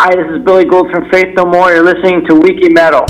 Hi, this is Billy Gould from Faith No More. You're listening to Wiki Metal.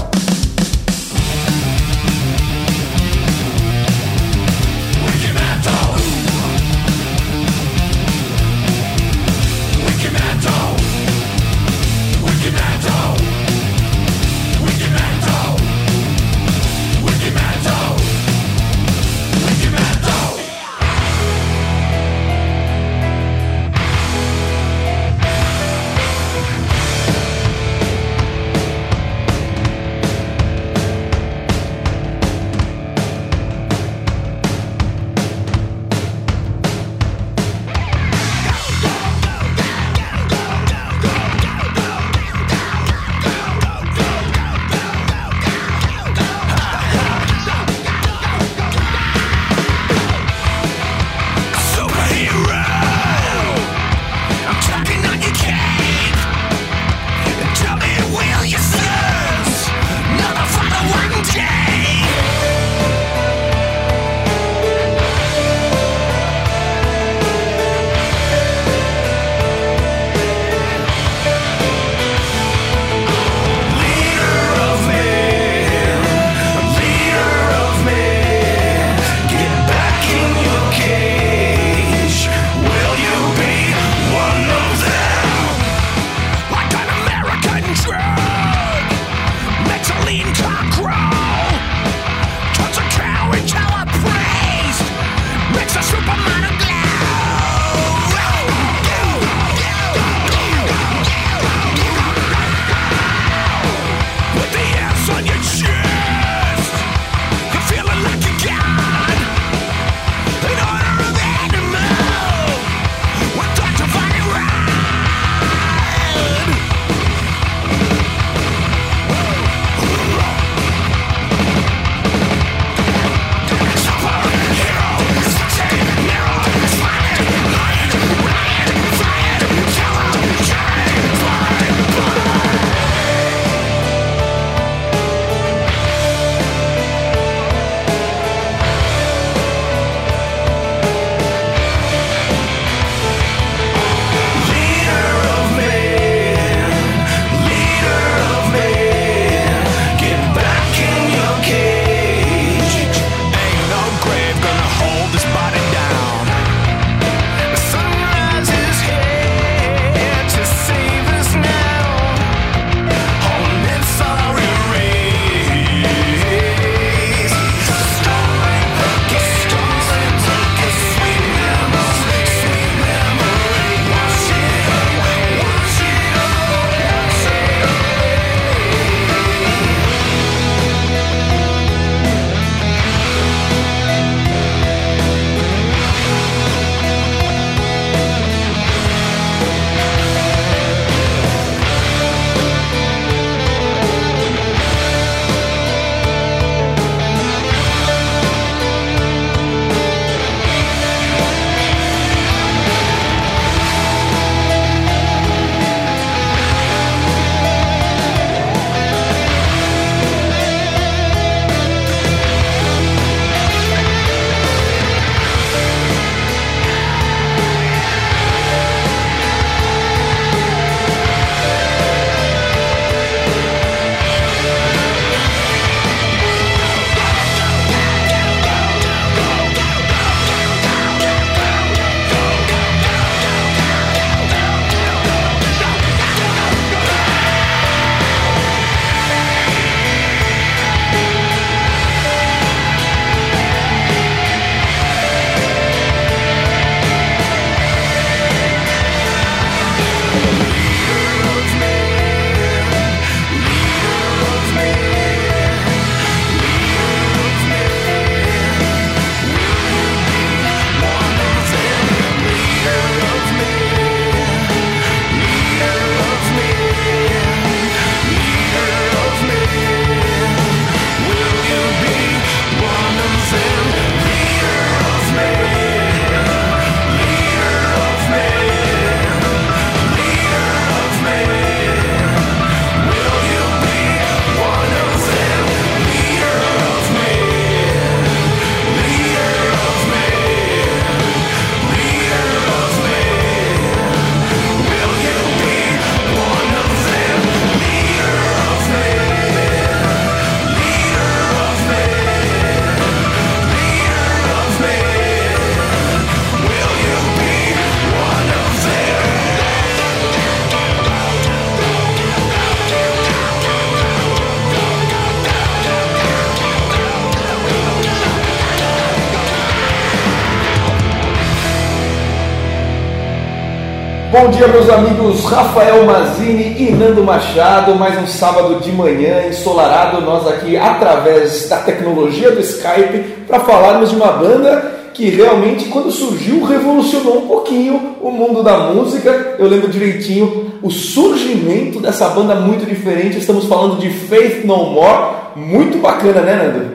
Bom dia, meus amigos Rafael Mazini e Nando Machado. Mais um sábado de manhã ensolarado, nós aqui através da tecnologia do Skype para falarmos de uma banda que realmente, quando surgiu, revolucionou um pouquinho o mundo da música. Eu lembro direitinho o surgimento dessa banda muito diferente. Estamos falando de Faith No More, muito bacana, né, Nando?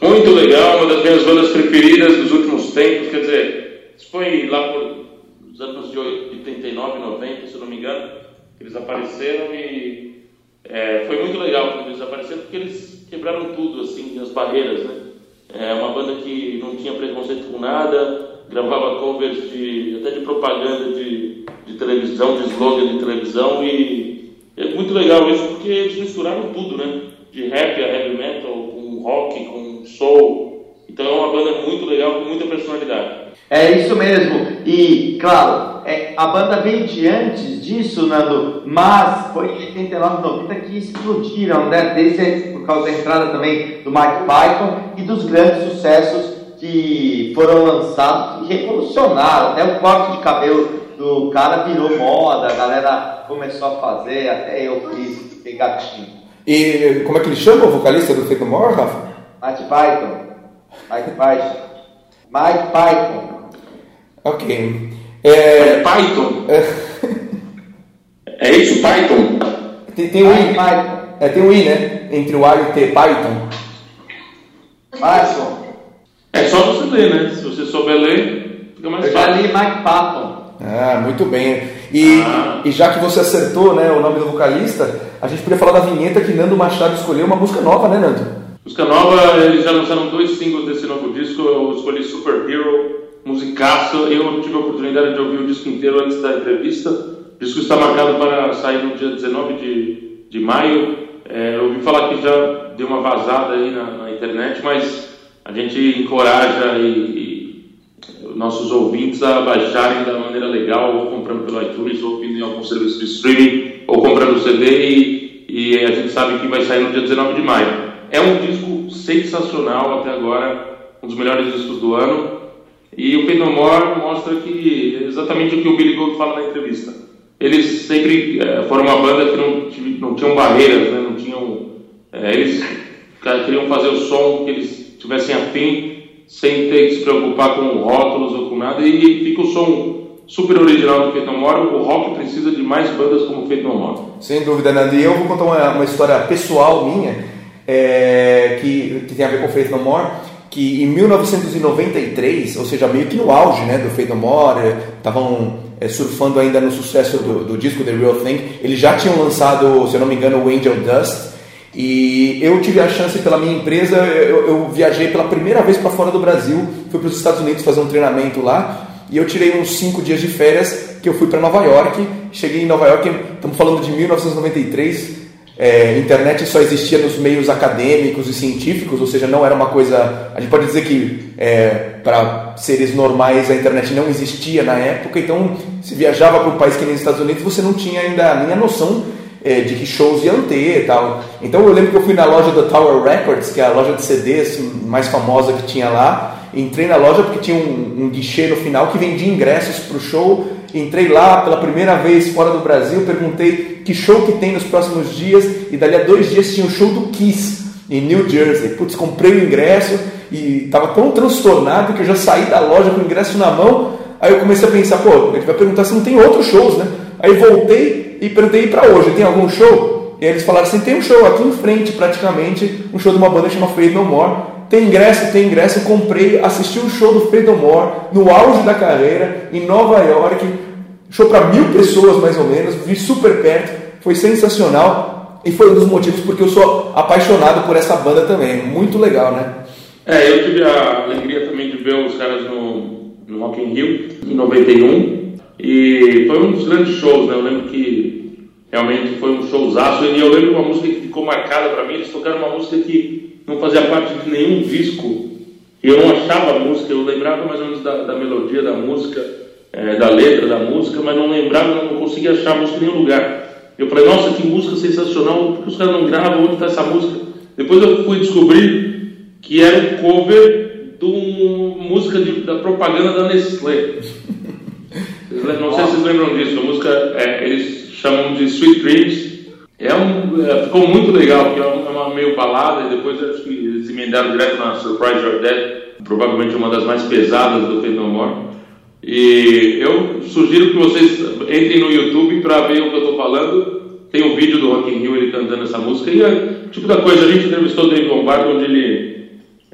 Muito legal, uma das minhas bandas preferidas dos últimos tempos. Quer dizer, isso foi lá por nos anos de 89, 90, se não me engano, que eles apareceram e é, foi muito legal quando eles apareceram porque eles quebraram tudo, assim, as barreiras, né? É uma banda que não tinha preconceito com nada, gravava covers de, até de propaganda de, de televisão, de slogan de televisão e é muito legal isso porque eles misturaram tudo, né? De rap a heavy metal, com rock, com soul. Então é uma banda muito legal, com muita personalidade. É isso mesmo. E, claro, é, a banda veio de antes disso, Nando, mas foi em 89, 90 que explodiram, né? Desde, por causa da entrada também do Mike Python e dos grandes sucessos que foram lançados e revolucionaram. Até o corte de cabelo do cara virou moda, a galera começou a fazer, até eu fiz, fiquei gatinho. E como é que ele chama o vocalista do No More, Rafa? Mike Python. Mike Python. Mike Python. Ok. É, Python? É... isso, Python? Tem, tem um I. Python. É, tem um I, né? Entre o A e o T, Python. Python. É só você ler, né? Se você souber ler, fica mais Eu fácil. Eu já li Mike Patton. Ah, muito bem. E, ah. e já que você acertou né, o nome do vocalista, a gente podia falar da vinheta que Nando Machado escolheu, uma música nova, né, Nando? Música nova, eles já lançaram dois singles desse novo disco. Eu escolhi Super Hero musicaço. Eu tive a oportunidade de ouvir o disco inteiro antes da entrevista. O disco está marcado para sair no dia 19 de, de maio. É, eu ouvi falar que já deu uma vazada aí na, na internet, mas a gente encoraja e, e, nossos ouvintes a baixarem da maneira legal, ou comprando pelo iTunes, ou ouvindo em algum serviço de streaming, ou comprando o CD, e, e a gente sabe que vai sair no dia 19 de maio. É um disco sensacional até agora, um dos melhores discos do ano. E o Penomor mostra que exatamente o que o Billy Gold fala na entrevista. Eles sempre é, foram uma banda que não, não tinham barreiras, né? não tinham. É, eles queriam fazer o som que eles tivessem afim, sem ter que se preocupar com rótulos ou com nada, e fica o som super original do Feito More. O rock precisa de mais bandas como Feito More. Sem dúvida, Nando. E eu vou contar uma, uma história pessoal minha é, que, que tem a ver com o Feito More que em 1993, ou seja, meio que no auge né, do Fade No More, estavam é, surfando ainda no sucesso do, do, disco The Real Thing, eles já tinham lançado, se eu não me engano, o Angel Dust, e eu tive a chance pela minha empresa, eu, eu viajei pela primeira vez para fora do Brasil, fui para os Estados Unidos fazer um treinamento lá, e eu tirei uns cinco dias de férias que eu fui para Nova York, cheguei em Nova York, estamos falando de 1993, é, internet só existia nos meios acadêmicos e científicos, ou seja, não era uma coisa. A gente pode dizer que é, para seres normais a internet não existia na época, então se viajava para um país que nem os Estados Unidos, você não tinha ainda nem a noção é, de que shows iam ter e tal. Então eu lembro que eu fui na loja da Tower Records, que é a loja de CDs mais famosa que tinha lá. Entrei na loja porque tinha um, um guichê no final que vendia ingressos para o show Entrei lá pela primeira vez fora do Brasil, perguntei que show que tem nos próximos dias e dali a dois dias tinha o show do Kiss em New Jersey. Putz, comprei o ingresso e estava tão transtornado que eu já saí da loja com o ingresso na mão. Aí eu comecei a pensar, pô, ele vai perguntar se não tem outros shows, né? Aí voltei e perguntei para hoje, tem algum show? E aí eles falaram assim, tem um show aqui em frente, praticamente, um show de uma banda chamada Fade No More. Tem ingresso, tem ingresso. Eu comprei, assisti um show do Freedom More no auge da carreira, em Nova York. Show para mil pessoas mais ou menos, vi super perto, foi sensacional e foi um dos motivos porque eu sou apaixonado por essa banda também. Muito legal, né? É, eu tive a alegria também de ver os caras no, no Rock in Rio em 91 e foi um dos grandes shows, né? Eu lembro que realmente foi um showzaço e eu lembro uma música que ficou marcada para mim. Eles tocaram uma música que não fazia parte de nenhum disco, eu não achava a música, eu lembrava mais ou menos da, da melodia da música, é, da letra da música, mas não lembrava, não conseguia achar a música em nenhum lugar. Eu falei, nossa, que música sensacional, por que os caras não gravam? Onde está essa música? Depois eu fui descobrir que era um cover de uma música de, da propaganda da Nestlé. Não sei se vocês lembram disso, a música é, eles chamam de Sweet Dreams. É um, é, ficou muito legal, porque é uma, é meio balada e depois acho que eles emendaram direto na Surprise Your Dead, provavelmente uma das mais pesadas do Fate No More. E eu sugiro que vocês entrem no YouTube para ver o que eu estou falando. Tem um vídeo do Rock in Rio ele cantando essa música e é tipo da coisa. A gente entrevistou o Dave Lombardo onde ele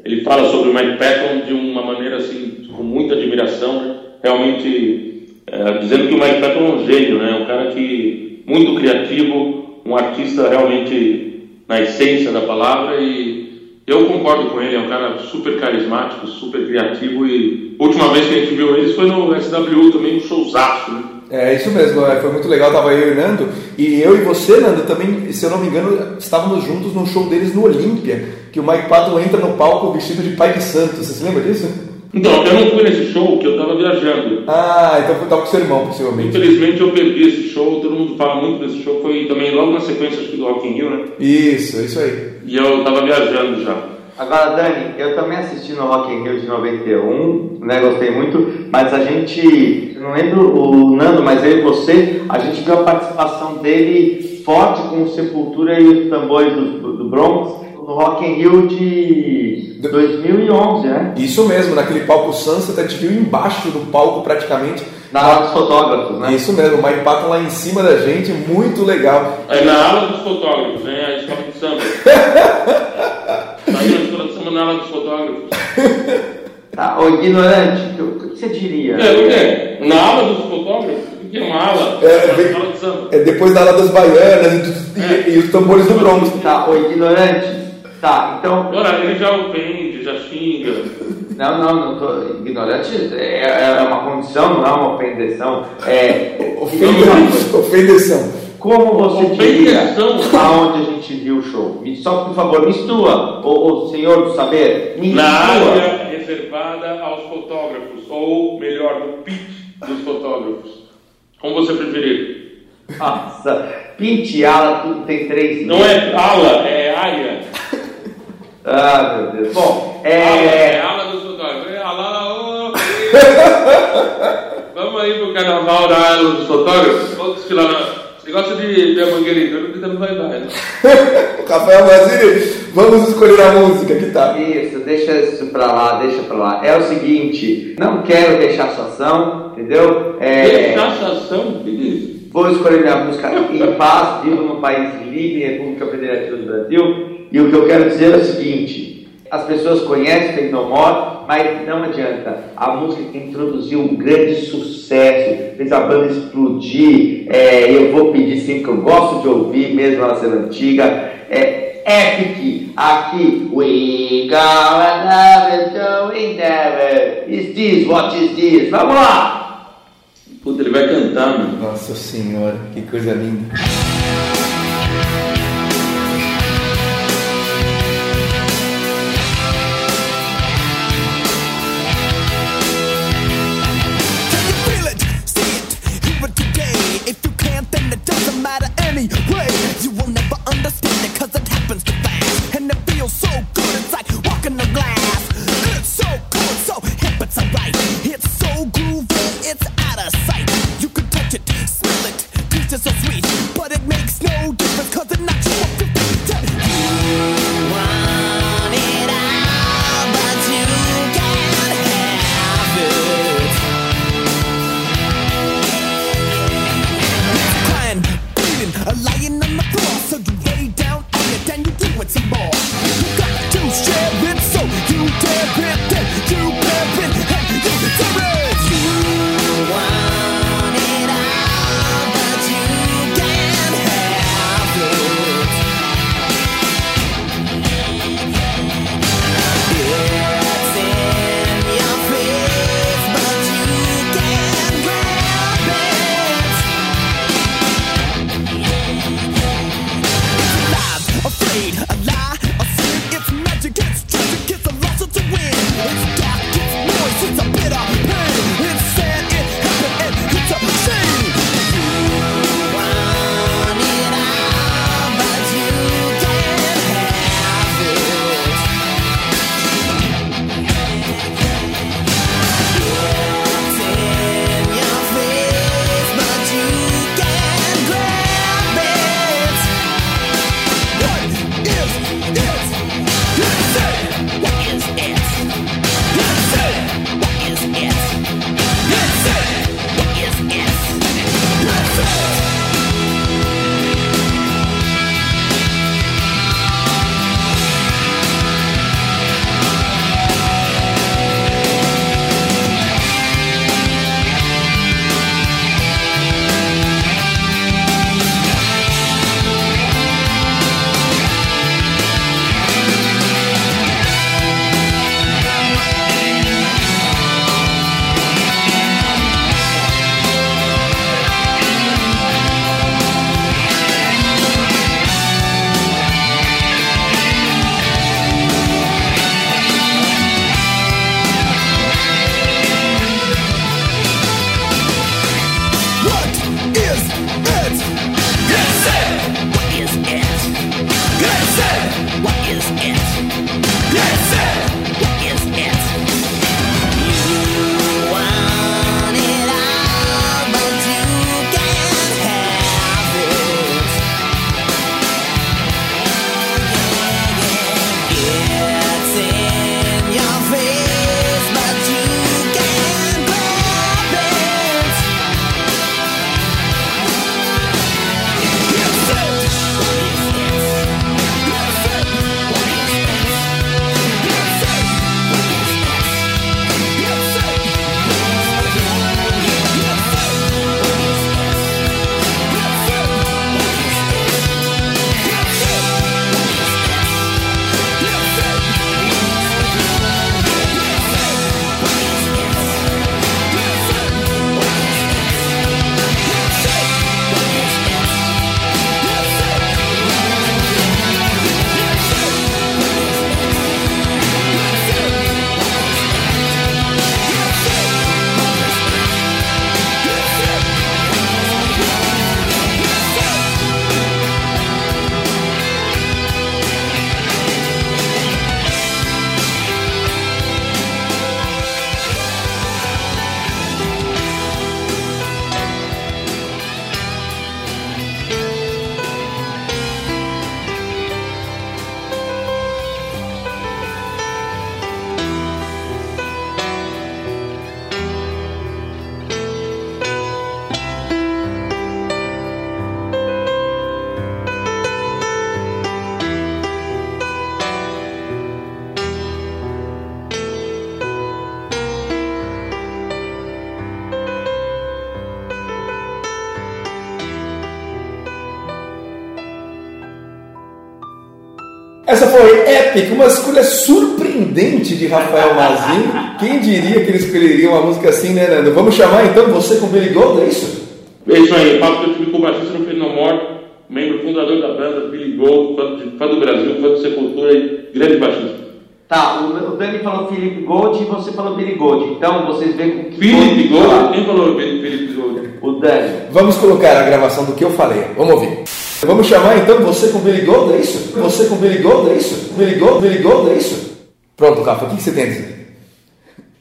ele fala sobre o Mike Patton de uma maneira assim com muita admiração, né? realmente é, dizendo que o Mike Patton é um gênio, né? Um cara que muito criativo, um artista realmente na essência da palavra e eu concordo com ele, é um cara super carismático, super criativo e a última vez que a gente viu eles foi no SW também, um showzaço, né? É isso mesmo, é, foi muito legal, tava eu e Nando, e eu e você, Nando, também, se eu não me engano, estávamos juntos no show deles no Olímpia, que o Mike Patton entra no palco vestido de pai de santo, você se lembra disso? Então, eu não fui nesse show, que eu estava viajando. Ah, então foi com seu irmão, possivelmente. Infelizmente eu perdi esse show, todo mundo fala muito desse show, foi também logo na sequência acho que do Rock in Rio, né? Isso, isso aí. E eu estava viajando já. Agora, Dani, eu também assisti no Rock in Rio de 91, né, gostei muito, mas a gente, não lembro o Nando, mas eu e você, a gente viu a participação dele forte com o Sepultura e os tambores do, do Bronx no Rock in Rio de 2011, né? Isso mesmo, naquele palco Sunset, a gente viu embaixo do palco praticamente. Na ala dos fotógrafos, né? Isso mesmo, o Mike Patton lá em cima da gente, muito legal. É na ala dos fotógrafos, né? A escola de samba. Saiu na escola de samba na ala dos fotógrafos. Tá, ô ignorante, o que você diria? É, o quê? Na ala dos fotógrafos? O que é uma ala? É, na vem- ala de samba. É depois da ala das baianas e, dos- e- e os tambores do Bronx. Tá, ô ignorante, tá, então. Agora, ele já ofende, já xinga. Não, não, não tô. Ignorante é, é uma condição, não é uma ofendeção. É. Ofende- Ofendeção. Como você diria Ofendeção. aonde a gente viu o show? Só por favor, mistura, o, o senhor do saber, me Na área reservada aos fotógrafos, ou melhor, no pitch dos fotógrafos. Como você preferir. Nossa, penteada, tudo tem três. Não é ala, é área. Ah, meu Deus. Bom, é ala dos fotógrafos. Ala. Vamos aí pro carnaval da ala dos fotógrafos? Vamos desfilar na. Você gosta de ver a mangueirita? Eu não vai dar, né? Rafael Basile, vamos escolher a música, que tá? Isso, deixa isso pra lá, deixa pra lá. É o seguinte, não quero rechaçação, entendeu? É, Rechaçação? Que isso? Vou escolher minha música em paz, vivo num país livre, República Federativa do Brasil. E o que eu quero dizer é o seguinte: as pessoas conhecem Fake No More, mas não adianta. A música que introduziu um grande sucesso, fez a banda explodir. É, eu vou pedir sim, que eu gosto de ouvir, mesmo ela sendo antiga. É Epic, aqui. We gonna never doing never. Is this what is this? Vamos lá! Puta, ele vai cantar, meu. Nossa senhora, que coisa linda. Essa foi Epic, uma escolha surpreendente de Rafael Mazin. Quem diria que ele escolheria uma música assim, né, Nando? Vamos chamar então você com Billy Gold, é isso? É isso aí, papo que eu tive com o baixista no Fade More, membro fundador da banda, Billy Gold, fã, de, fã do Brasil, fã do Sepultura e grande baixista. Tá, o, o Dani falou Felipe Gold e você falou Billy Gold. Então vocês veem com que Felipe Gold Gold? Quem falou Felipe Gold? O Dani. Vamos colocar a gravação do que eu falei. Vamos ouvir. Vamos chamar então você com Billy Gold, é isso? Você com Billy Gold, é isso? Billy Gold, Billy Gold, é isso? Pronto, Rafa, o que que você tem a dizer?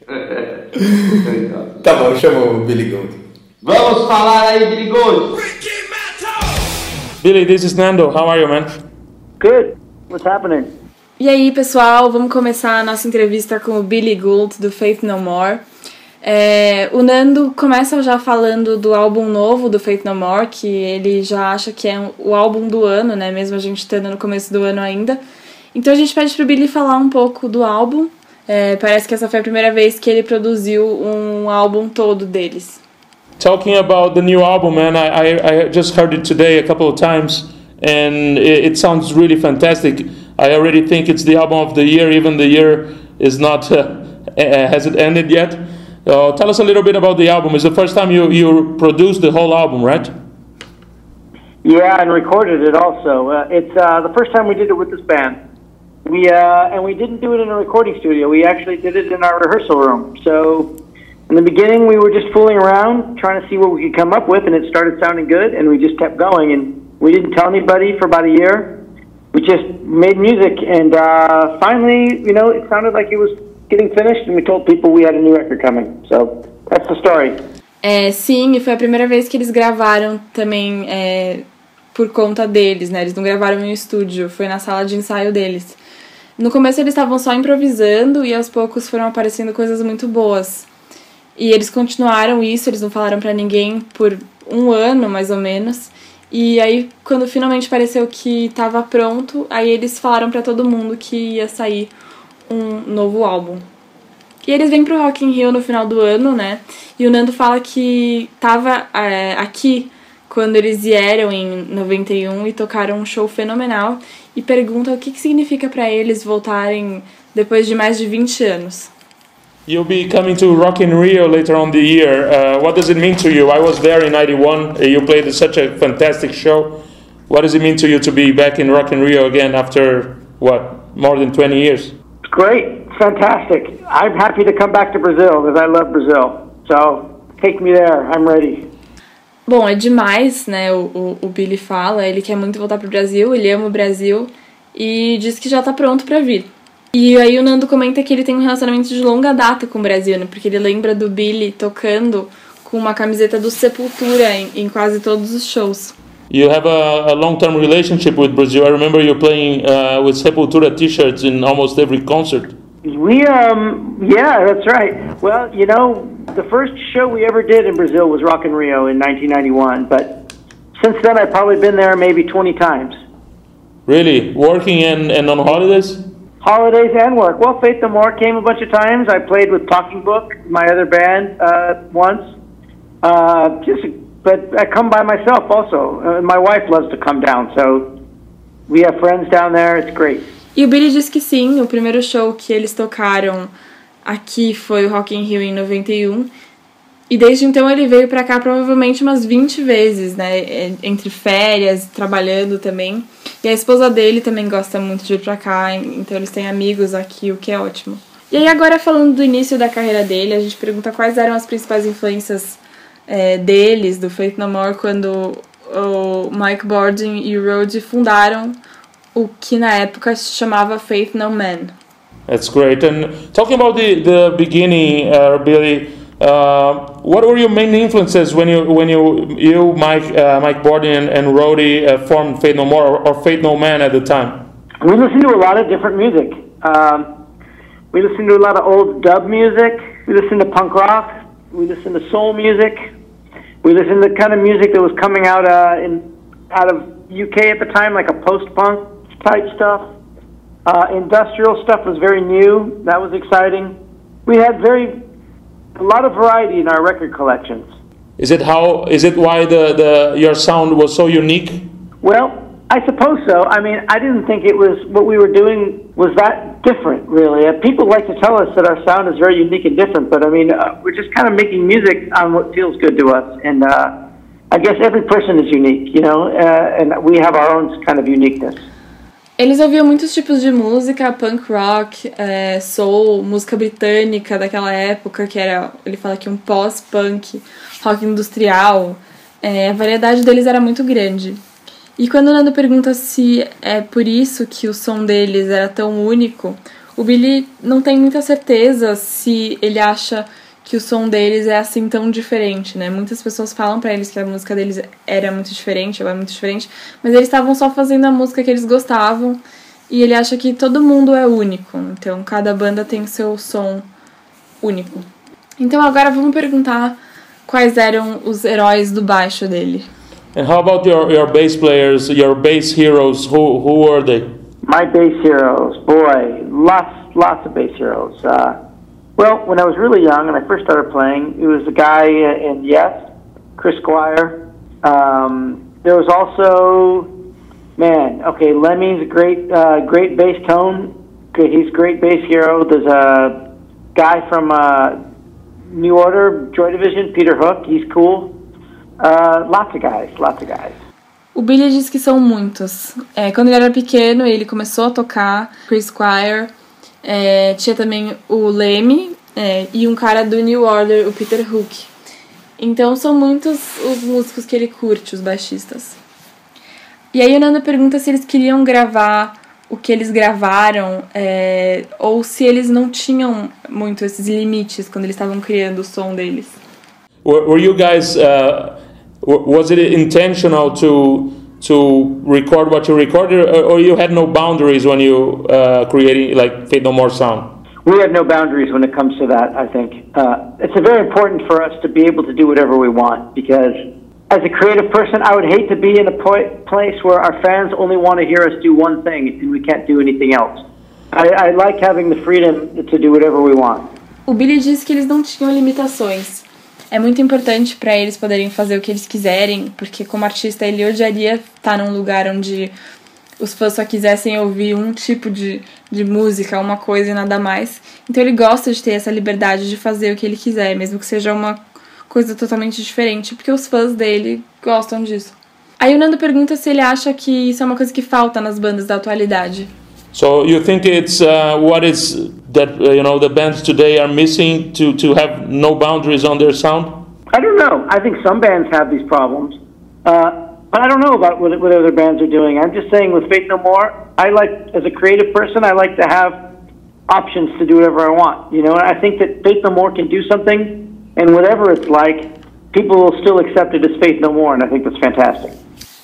Tá bom, chama o Billy Gold. Vamos falar aí, Billy Gold. Billy, this is Nando. How are you, man? Good. What's happening? E aí, pessoal, vamos começar a nossa entrevista com o Billy Gould do Faith No More. É, o Nando começa já falando do álbum novo do Faith No More, que ele já acha que é o álbum do ano, né? Mesmo a gente estando no começo do ano ainda. Então a gente pede pro Billy falar um pouco do álbum. É, parece que essa foi a primeira vez que ele produziu um álbum todo deles. Talking about the new album, man, I, I, I just heard it today a couple of times, and it, it sounds really fantastic. I already think it's the album of the year, even the year is not uh, has it ended yet. Uh, tell us a little bit about the album. It's the first time you you produced the whole album, right? Yeah, and recorded it also. Uh, it's uh, the first time we did it with this band. We uh, and we didn't do it in a recording studio. We actually did it in our rehearsal room. So in the beginning, we were just fooling around, trying to see what we could come up with, and it started sounding good, and we just kept going. And we didn't tell anybody for about a year. We just made music, and uh, finally, you know, it sounded like it was getting finished, and we told people we had a new record coming. So that's the story. É, sim, e foi a primeira vez que eles gravaram também é, por conta deles, né? Eles não gravaram em um estúdio, foi na sala de ensaio deles. No começo eles estavam só improvisando e aos poucos foram aparecendo coisas muito boas. E eles continuaram isso, eles não falaram pra ninguém por um ano mais ou menos. E aí, quando finalmente pareceu que estava pronto, aí eles falaram pra todo mundo que ia sair um novo álbum. E eles vêm pro Rock in Rio no final do ano, né? E o Nando fala que tava é, aqui quando eles vieram em 91 e tocaram um show fenomenal e pergunta o que, que significa para eles voltarem depois de mais de 20 anos. You'll be coming to Rock in Rio later on the year. Uh, what does it mean to you? I was there in '91. You played such a fantastic show. What does it mean to you to be back in Rock in Rio again after what more than 20 years? Great, fantastic. I'm happy to come back to Brazil because I love Brazil. So take me there. I'm ready. Bom, é demais, né? O, o, o Billy fala, ele quer muito voltar pro Brasil, ele ama o Brasil e diz que já tá pronto para vir. E aí o Nando comenta que ele tem um relacionamento de longa data com o Brasil, né? Porque ele lembra do Billy tocando com uma camiseta do Sepultura em, em quase todos os shows. You have a, a long-term relationship with Brazil. I remember you playing uh, with Sepultura T-shirts in almost every concert. We, um, yeah, that's right. Well, you know, the first show we ever did in Brazil was Rock in Rio in 1991, but since then I've probably been there maybe 20 times. Really, working and, and on holidays. Holidays and work. Well, Faith No More came a bunch of times. I played with Talking Book, my other band, uh, once. Uh, just, but I come by myself also. Uh, my wife loves to come down, so we have friends down there. It's great. E o Billy diz que sim, o primeiro show que eles tocaram aqui foi o Rock in Rio em 91. E desde então ele veio pra cá provavelmente umas 20 vezes, né? Entre férias, trabalhando também. E a esposa dele também gosta muito de ir pra cá, então eles têm amigos aqui, o que é ótimo. E aí agora falando do início da carreira dele, a gente pergunta quais eram as principais influências é, deles, do Faith No More, quando o Mike Bordin e o Rhodes fundaram o que na época se chamava Faith No Man. That's great. And talking about the the beginning, uh, Billy, uh, what were your main influences when you when you you Mike uh, Mike Borden and, and Rhodey uh, formed Faith No More or, or Faith No Man at the time? We listened to a lot of different music. Um, we listened to a lot of old dub music. We listened to punk rock. We listened to soul music. We listened to the kind of music that was coming out uh, in out of UK at the time, like a post-punk type stuff. Uh, industrial stuff was very new. That was exciting. We had very a lot of variety in our record collections. Is it how? Is it why the, the your sound was so unique? Well, I suppose so. I mean, I didn't think it was what we were doing was that different, really. Uh, people like to tell us that our sound is very unique and different, but I mean, uh, we're just kind of making music on what feels good to us, and uh, I guess every person is unique, you know, uh, and we have our own kind of uniqueness. Eles ouviam muitos tipos de música, punk rock, é, soul, música britânica daquela época, que era, ele fala aqui, um pós-punk, rock industrial. É, a variedade deles era muito grande. E quando o Nando pergunta se é por isso que o som deles era tão único, o Billy não tem muita certeza se ele acha que o som deles é assim tão diferente, né? Muitas pessoas falam para eles que a música deles era muito diferente, ou é muito diferente, mas eles estavam só fazendo a música que eles gostavam e ele acha que todo mundo é único, então cada banda tem seu som único. Então agora vamos perguntar quais eram os heróis do baixo dele. And how about your, your bass players, your bass heroes? Who, who were they? My bass heroes, boy, lots, lots of bass heroes. Uh, well, when I was really young and I first started playing, it was a guy in Yes, Chris Squire. Um, there was also, man, okay, Lemmy's a great, uh, great bass tone. He's a great bass hero. There's a guy from uh, New Order, Joy Division, Peter Hook. He's cool. Lots of guys, lots of guys. O Billy diz que são muitos. É, quando ele era pequeno, ele começou a tocar Chris Squire. É, tinha também o Lemmy é, e um cara do New Order, o Peter Hook. Então são muitos os músicos que ele curte, os baixistas. E aí o Nando pergunta se eles queriam gravar o que eles gravaram é, ou se eles não tinham muito esses limites quando eles estavam criando o som deles. Were, were you guys? Uh, was it intentional to to record what you recorded, or you had no boundaries when you uh, creating like Fate No More sound? We have no boundaries when it comes to that. I think uh, it's very important for us to be able to do whatever we want because. As a creative person, I would hate to be in a po- place where our fans only want to hear us do one thing and we can't do anything else. I, I like having the freedom to do whatever we want. O Billy disse que eles não tinham limitações. É muito importante para eles poderem fazer o que eles quiserem, porque como artista ele odiaria estar num lugar onde os fãs só quisessem ouvir um tipo de, de música, uma coisa e nada mais. Então ele gosta de ter essa liberdade de fazer o que ele quiser, mesmo que seja uma coisa totalmente diferente, porque os fãs dele gostam disso. Aí o Nando pergunta se ele acha que isso é uma coisa que falta nas bandas da atualidade. So you think it's uh, what is that uh, you know the bands today are missing to to have no boundaries on their sound? I don't know. I think some bands have these problems. Uh, but I don't know about what, what other bands are doing. I'm just saying with Faith No More, I like, as a creative person, I like to have options to do whatever I want. You know, and I think that Faith No More can do something and whatever it's like, people will still accept it as Faith No More, and I think that's fantastic.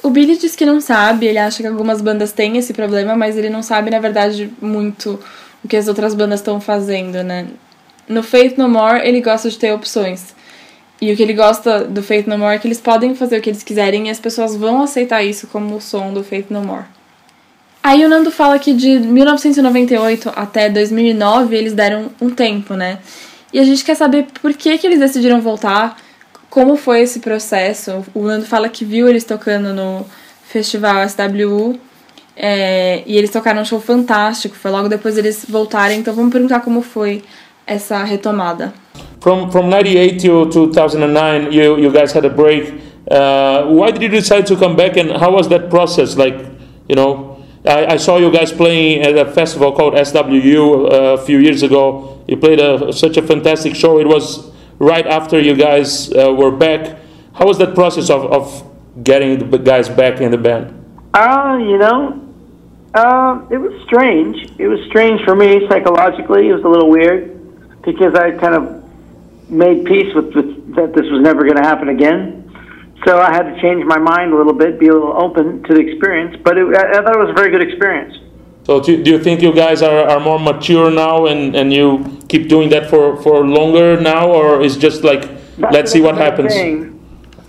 O Billy diz que não sabe, ele acha que algumas bandas têm esse problema, mas ele não sabe, na verdade, muito o que as outras bandas estão fazendo, né? No Faith No More, ele gosta de ter opções. E o que ele gosta do Faith No More é que eles podem fazer o que eles quiserem e as pessoas vão aceitar isso como o som do Faith No More. Aí o Nando fala que de 1998 até 2009 eles deram um tempo, né? E a gente quer saber por que, que eles decidiram voltar, como foi esse processo. O Nando fala que viu eles tocando no festival SWU é, e eles tocaram um show fantástico. Foi logo depois eles voltarem. Então vamos perguntar como foi essa retomada. From from 98 to 2009, you you guys had a break. Uh, why did you decide to come back, and how was that process? Like, you know, I, I saw you guys playing at a festival called SWU uh, a few years ago. You played a, such a fantastic show. It was right after you guys uh, were back. How was that process of, of getting the guys back in the band? Uh, you know, uh, it was strange. It was strange for me psychologically. It was a little weird because I kind of made peace with, with that this was never going to happen again. So I had to change my mind a little bit, be a little open to the experience. But it, I, I thought it was a very good experience. So do, do you think you guys are, are more mature now and, and you keep doing that for, for longer now or is just like That's let's see what happens? Saying.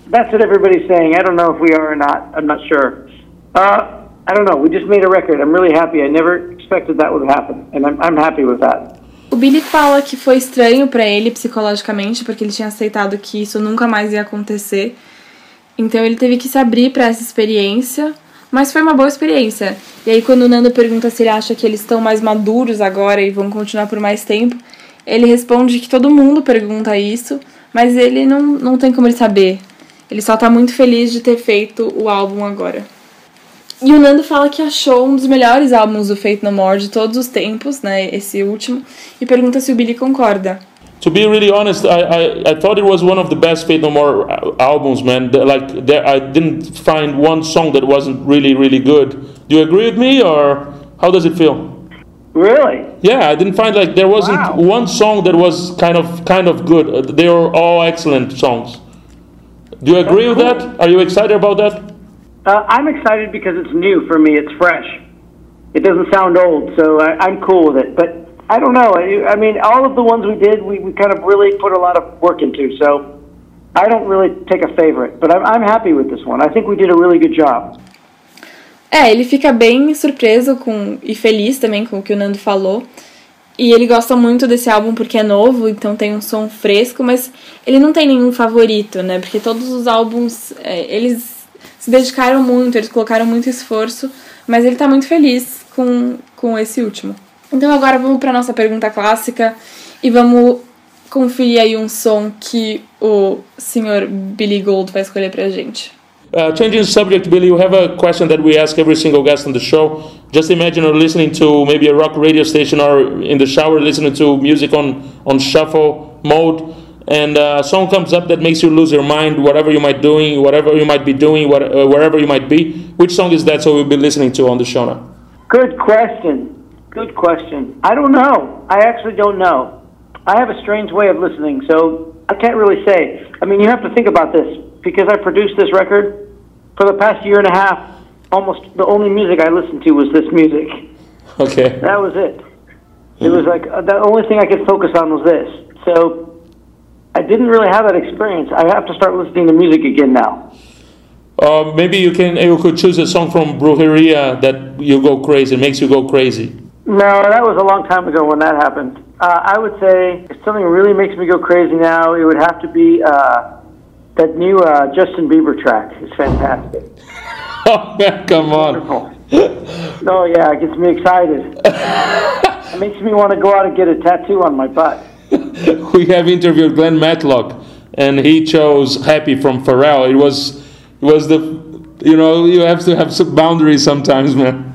That's what everybody's saying. I don't know if we are or not. I'm not sure. Uh, I don't know. We just made a record. I'm really happy. I never expected that would happen, and I'm, I'm happy with that. O Billy fala que foi estranho para ele psicologicamente, porque ele tinha aceitado que isso nunca mais ia acontecer. Então ele teve que se abrir para essa experiência, Mas foi uma boa experiência. E aí, quando o Nando pergunta se ele acha que eles estão mais maduros agora e vão continuar por mais tempo, ele responde que todo mundo pergunta isso, mas ele não, não tem como ele saber. Ele só tá muito feliz de ter feito o álbum agora. E o Nando fala que achou um dos melhores álbuns do Fate No More de todos os tempos, né? Esse último, e pergunta se o Billy concorda. To be really honest, I, I, I thought it was one of the best Fate No More albums, man. The- Like, there, I didn't find one song that wasn't really, really good. Do you agree with me, or how does it feel? Really? Yeah, I didn't find like there wasn't Wow. one song that was kind of kind of good. They were all excellent songs. Do you agree with cool. that? Are you excited about that? Uh, I'm excited because it's new for me. It's fresh. It doesn't sound old, so I, I'm cool with it. But I don't know. I, I mean, all of the ones we did, we, we kind of really put a lot of work into. So I don't really take a favorite, but I'm, I'm happy with this one. I think we did a really good job. É, ele fica bem surpreso com e feliz também com o que o Nando falou. E ele gosta muito desse álbum porque é novo, então tem um som fresco, mas ele não tem nenhum favorito, né? Porque todos os álbuns, é, eles se dedicaram muito, eles colocaram muito esforço, mas ele tá muito feliz com, com esse último. Então agora vamos para nossa pergunta clássica e vamos conferir aí um som que o senhor Billy Gold vai escolher pra gente. Uh, changing subject, Billy, we have a question that we ask every single guest on the show. Just imagine you're listening to maybe a rock radio station or in the shower listening to music on, on shuffle mode, and uh, a song comes up that makes you lose your mind, whatever you might doing, whatever you might be doing, what, uh, wherever you might be. Which song is that? So we'll be listening to on the show now. Good question. Good question. I don't know. I actually don't know. I have a strange way of listening, so I can't really say. I mean, you have to think about this because I produced this record for the past year and a half. Almost the only music I listened to was this music. Okay. That was it. It was like uh, the only thing I could focus on was this. So I didn't really have that experience. I have to start listening to music again now. Uh, maybe you can you could choose a song from Brujeria that you go crazy, makes you go crazy. No, that was a long time ago when that happened. Uh, I would say if something really makes me go crazy now, it would have to be uh, that new uh, Justin Bieber track. It's fantastic. Oh man, come on. Oh yeah, it gets me excited. it makes me want to go out and get a tattoo on my butt. we have interviewed Glenn Matlock, and he chose "Happy" from Pharrell. It was, it was the, you know, you have to have some boundaries sometimes, man.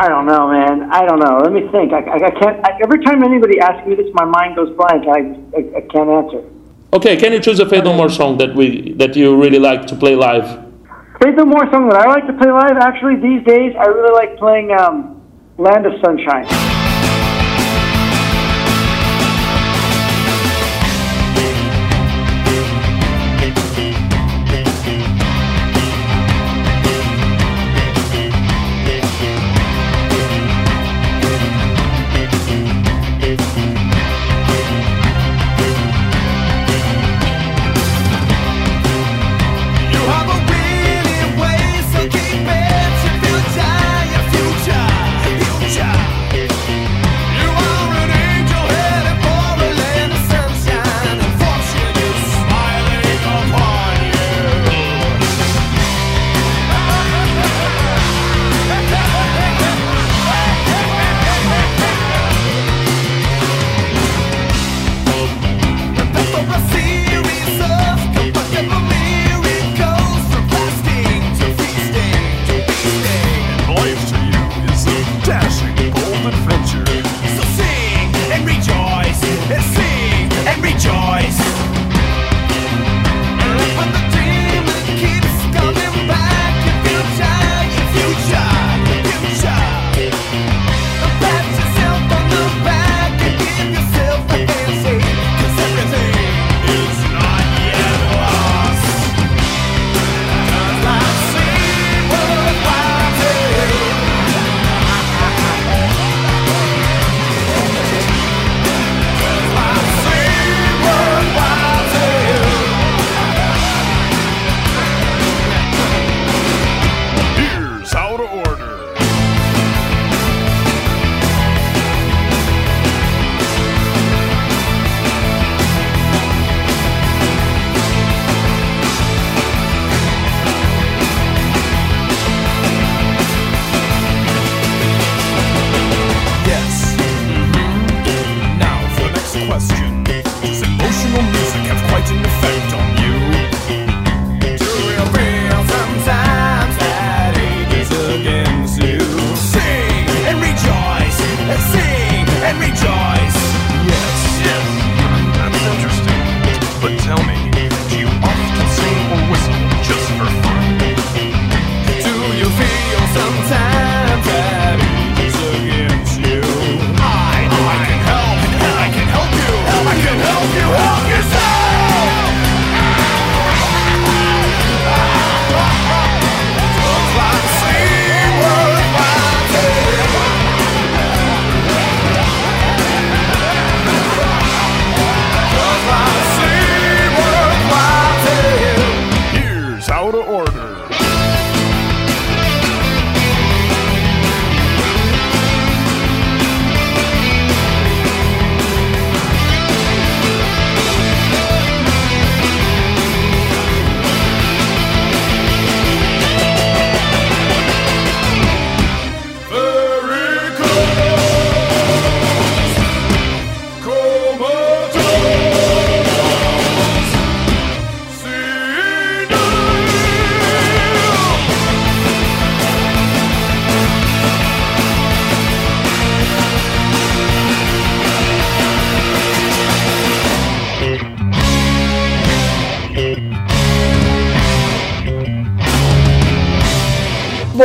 I don't know, man. I don't know. Let me think. I, I, I can't. I, every time anybody asks me this, my mind goes blank. I, I, I can't answer. okay, can you choose a Faith No More song that we that you really like to play live? Faith No More song that I like to play live. Actually, these days, I really like playing um, "Land of Sunshine."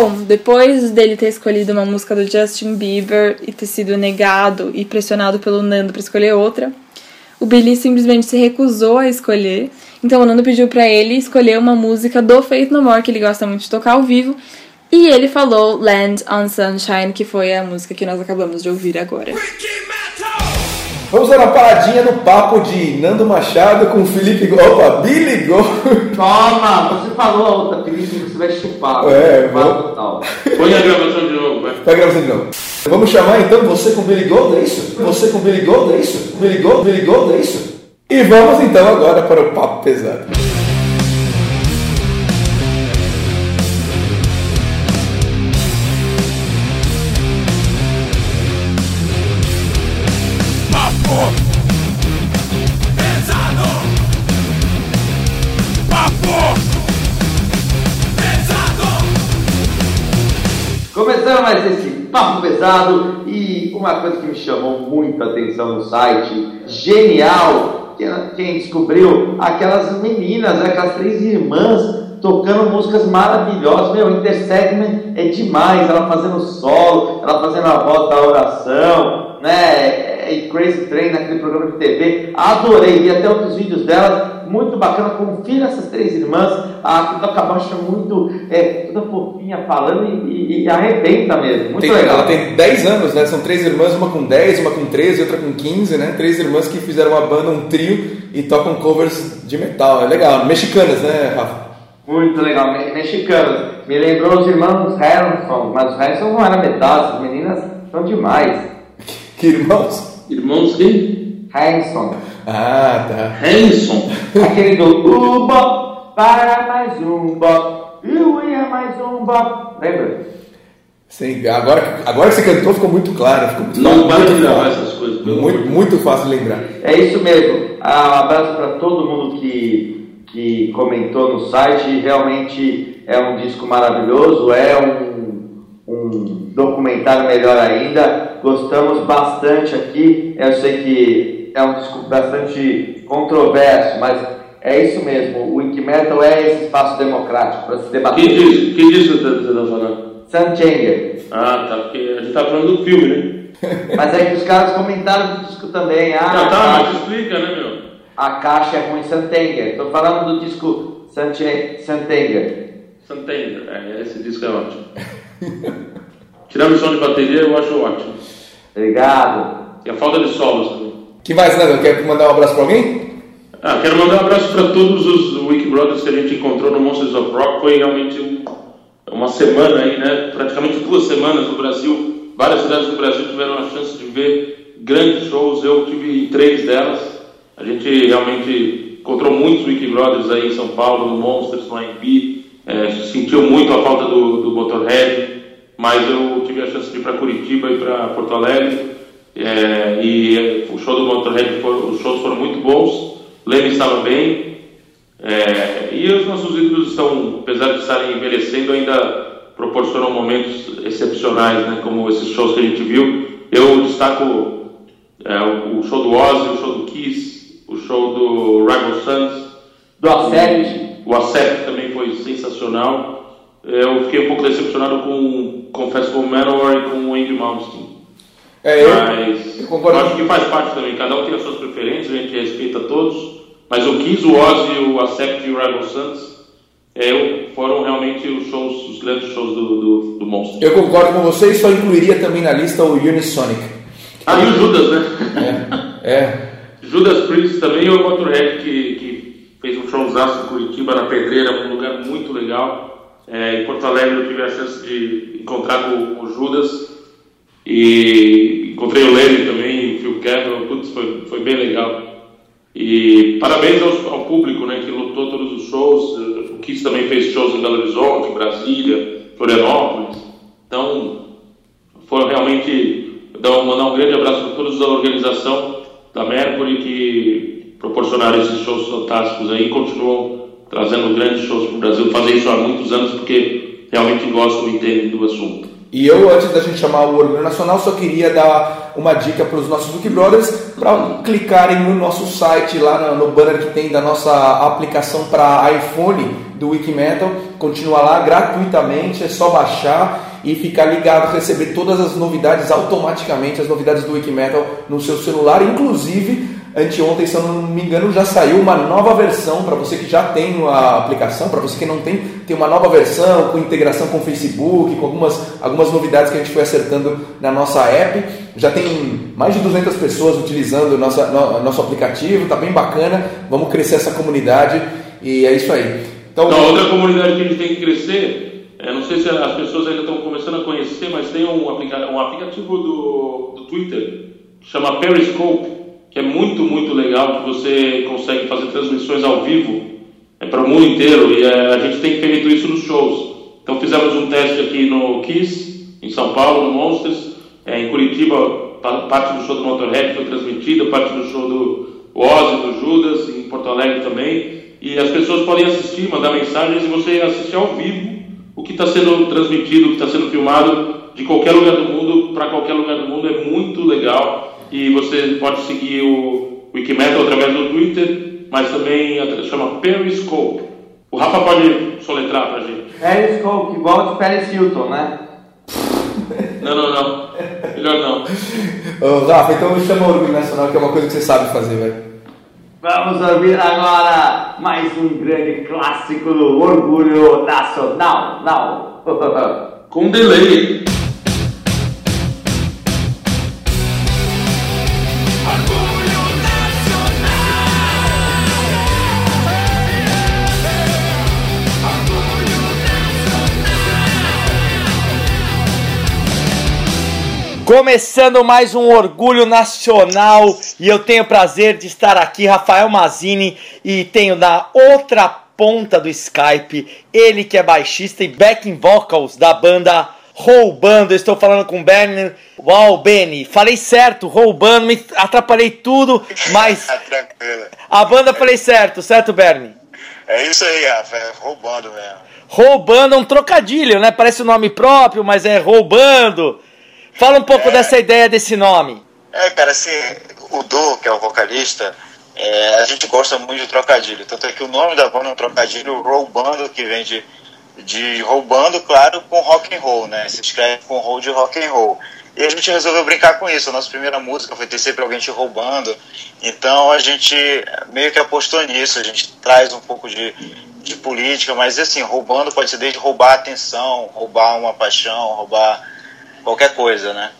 Bom, depois dele ter escolhido uma música do Justin Bieber e ter sido negado e pressionado pelo Nando para escolher outra, o Billy simplesmente se recusou a escolher. Então o Nando pediu para ele escolher uma música do Faith No More que ele gosta muito de tocar ao vivo. E ele falou Land on Sunshine, que foi a música que nós acabamos de ouvir agora. Vamos dar uma paradinha no papo de Nando Machado com Felipe Go. Opa, Billy Go. Toma, você falou a outra Felipe, você vai chupar. É, total. Põe a gravação de novo, vai. Vai gravando de novo. Vamos chamar então você com Billy Gold, é isso? Você com Billy Gold, é isso? Billy Gold, Billy Gold, é isso? E vamos então agora para o papo pesado. Mais esse papo pesado e uma coisa que me chamou muito a atenção no site, genial, que- quem descobriu aquelas meninas, aquelas três irmãs tocando músicas maravilhosas, meu, Intersegment é demais, ela fazendo solo, ela fazendo a voz da oração, né, e Crazy Train naquele programa de TV, adorei, vi até outros vídeos delas, muito bacana, confira essas três irmãs, a baixo é muito, é, toda fofinha falando e, e- e arrebenta mesmo, muito Tem- legal. ela tem 10 anos, né? São três irmãs, uma com 10, uma com 13, outra com 15, né? Três irmãs que fizeram uma banda, um trio e tocam covers de metal. É legal. Mexicanas, né, Rafa? Muito legal, me- mexicanos. Me lembrou os irmãos Harrison, mas os Harrison não era metal, essas meninas são demais. Que irmãos? Irmãos quem? Harrison, Ah, tá. Hanson. aquele do Uba, para mais um bop, eu ia mais um bop. Lembra? Sim, agora, agora que você cantou ficou muito claro. Ficou muito Não de gravar fácil. essas coisas. Muito, de muito fácil de lembrar. É isso mesmo. Ah, Um abraço para todo mundo que, que comentou no site. Realmente é um disco maravilhoso, é um, um documentário melhor ainda. Gostamos bastante aqui. Eu sei que é um disco bastante controverso, mas é isso mesmo. O Wikimetal é esse espaço democrático para se debater. Que disco? Que disco você está falando? Sanchanger. Ah, tá, porque a gente tá falando do filme, né? Mas é que os caras comentaram do disco também. Ah, Ah, tá, tá. mas explica, né, meu? A caixa é ruim Santenger. Estou falando do disco Santenger. Santander, é, esse disco é ótimo. Tirando o som de bateria, eu acho ótimo. Obrigado. E a falta de solos também. Que mais, Nando? Quer mandar um abraço pra alguém? Ah, quero mandar um abraço para todos os Wiki Brothers que a gente encontrou no Monsters of Rock. Foi realmente um- uma semana aí, né? Praticamente duas semanas no Brasil. Várias cidades do Brasil tiveram a chance de ver grandes shows. Eu tive em três delas. A gente realmente encontrou muitos Wiki Brothers aí em São Paulo, no Monsters, no AMB. É, sentiu muito a falta do, do Motorhead, mas eu tive a chance de ir para Curitiba e para Porto Alegre. É, e o show do Motorhead, foram, os shows foram muito bons. Leme estava bem. É, e os nossos ídolos estão, apesar de estarem envelhecendo, ainda proporcionam momentos excepcionais, né, como esses shows que a gente viu. Eu destaco é, o, o show do Ozzy, o show do Kiss, o show do Rival Sons. Do Accept. O Accept também foi sensacional. Eu fiquei um pouco decepcionado com, confesso, com o Manowar e com o Andy Malmsteen. É, eu, Mas eu concordo. acho que faz parte também, cada um tem as suas preferências, a gente respeita todos. Mas o Kiss, o Ozzy, o Accept e o Rival Sons é, eu- foram realmente os shows, os grandes shows do, do, do Monster. eu concordo com você e só incluiria também na lista o Unisonic. Ah, e o Judas, né? É, é. Judas Priest também e o Motorhead que, que fez um showzaço em Curitiba, na Pedreira, um lugar muito legal. É, em Porto Alegre eu tive a chance de encontrar com, o Judas e encontrei o Lenny também, o Phil Campbell, putz, foi, foi bem legal. E parabéns ao, ao público né, que lutou todos os shows. O Kiss também fez shows em Belo Horizonte, Brasília, Florianópolis. Então, foram realmente dar mandar um grande abraço para todos da organização da Mercury que proporcionaram esses shows fantásticos aí e continuam trazendo grandes shows para o Brasil. Fazem isso há muitos anos porque realmente gostam e entendem do assunto. E eu, antes da gente chamar o Orgulho Nacional, só queria dar uma dica para os nossos Wiki Brothers para clicarem no nosso site, lá no banner que tem da nossa aplicação para iPhone do Wikimetal, continua lá gratuitamente, é só baixar e ficar ligado, receber todas as novidades automaticamente, as novidades do Wikimetal no seu celular, inclusive anteontem, se eu não me engano, já saiu uma nova versão para você que já tem a aplicação, para você que não tem, tem uma nova versão com integração com o Facebook, com algumas, algumas novidades que a gente foi acertando na nossa app. Já tem mais de 200 pessoas utilizando nossa, no, nosso aplicativo, tá bem bacana. Vamos crescer essa comunidade e é isso aí. Então, então outra comunidade que a gente tem que crescer, é, não sei se as pessoas ainda estão começando a conhecer, mas tem um, aplica aplicativo do, do Twitter, chama Periscope que é muito, muito legal, que você consegue fazer transmissões ao vivo é, para o mundo inteiro e é, a gente tem feito isso nos shows. Então fizemos um teste aqui no Kiss, em São Paulo, no Monsters, é, em Curitiba, parte do show do Motorhead foi transmitida, parte do show do Ozzy, do Judas, em Porto Alegre também. E as pessoas podem assistir, mandar mensagens e você assistir ao vivo o que está sendo transmitido, o que está sendo filmado de qualquer lugar do mundo para qualquer lugar do mundo. É muito legal. E você pode seguir o Wikimetal através do Twitter, mas também chama Periscope. O Rafa pode soletrar pra gente. Periscope, igual de Paris Hilton, né? Não, não, não. Melhor não. Ô, Rafa, então me chama o Orgulho Nacional, que é uma coisa que você sabe fazer, velho. Vamos ouvir agora mais um grande clássico do Orgulho Nacional. Não. Com delay. Começando mais um Orgulho Nacional e eu tenho o prazer de estar aqui, Rafael Mazini, e tenho na outra ponta do Skype ele que é baixista e backing vocals da banda Roubando. Estou falando com o Bernie. Falei certo, roubando, me atrapalhei tudo, mas Tranquilo. a banda falei certo, certo, Bernie? É isso aí, Rafa, é roubando mesmo. Roubando é um trocadilho, né? Parece o um nome próprio, mas é roubando. Fala um pouco é, dessa ideia desse nome. É, cara, assim, o Do, que é o vocalista, é, a gente gosta muito de trocadilho. Tanto é que o nome da banda é um trocadilho roubando, que vem de, de roubando, claro, com rock and roll, né? Se escreve com roll de rock and roll. E a gente resolveu brincar com isso. A nossa primeira música foi ter sempre alguém te roubando. Então a gente meio que apostou nisso. A gente traz um pouco de, de política, mas assim, roubando pode ser desde roubar atenção, roubar uma paixão, roubar qualquer coisa, né?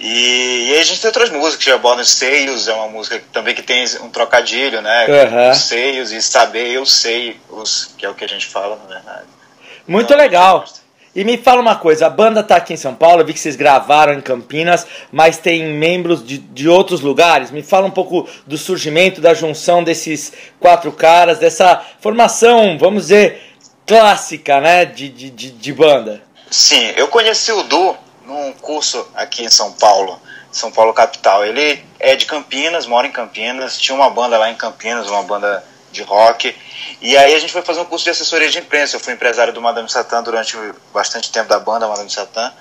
E, e aí a gente tem outras músicas, que abordam seios, é uma música também que tem um trocadilho, né? Uhum. Seios e saber, eu sei, os, que é o que a gente fala, na verdade. Muito então, legal. E me fala uma coisa, a banda tá aqui em São Paulo, eu vi que vocês gravaram em Campinas, mas tem membros de, de outros lugares. Me fala um pouco do surgimento, da junção desses quatro caras, dessa formação, vamos dizer, clássica, né, de, de, de, de banda. Sim, eu conheci o Du num curso aqui em São Paulo, São Paulo capital. Ele é de Campinas, mora em Campinas, tinha uma banda lá em Campinas, uma banda de rock. E aí a gente foi fazer um curso de assessoria de imprensa. Eu fui empresário do Madame Satã durante bastante tempo da banda Madame Satã.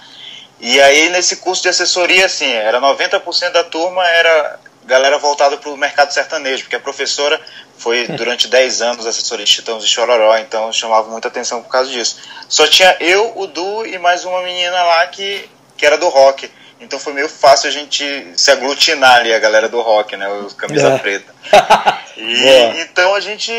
E aí nesse curso de assessoria, assim, era 90% da turma era galera voltada para o mercado sertanejo, porque a professora foi durante 10 anos assessora de Titãos e Chororó, então chamava muita atenção por causa disso. Só tinha eu, o Du e mais uma menina lá que que era do rock. Então foi meio fácil a gente se aglutinar ali, a galera do rock, né? Os camisa é. preta. E, então a gente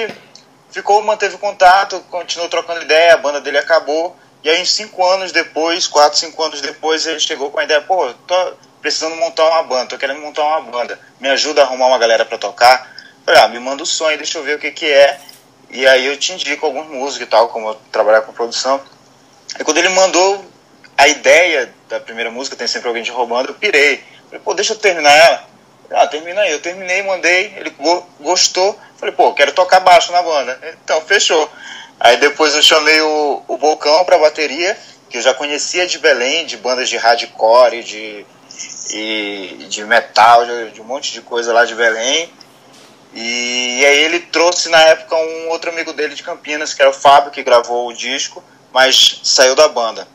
ficou, manteve contato, continuou trocando ideia, a banda dele acabou. E aí, cinco anos depois, quatro, cinco anos depois, ele chegou com a ideia: pô, tô precisando montar uma banda, tô querendo montar uma banda, me ajuda a arrumar uma galera para tocar. Falei, ah, me manda o sonho, deixa eu ver o que que é. E aí eu te indico alguns músicos e tal, como eu trabalhar com produção. E quando ele mandou, a ideia da primeira música, tem sempre alguém te roubando, eu pirei. Falei, pô, deixa eu terminar ela. Ah, termina aí. Eu terminei, mandei, ele gostou. Falei, pô, quero tocar baixo na banda. Então, fechou. Aí depois eu chamei o, o Bocão pra bateria, que eu já conhecia de Belém, de bandas de hardcore, de, e, de metal, de, de um monte de coisa lá de Belém. E, e, aí ele trouxe na época um outro amigo dele de Campinas, que era o Fábio, que gravou o disco, mas saiu da banda.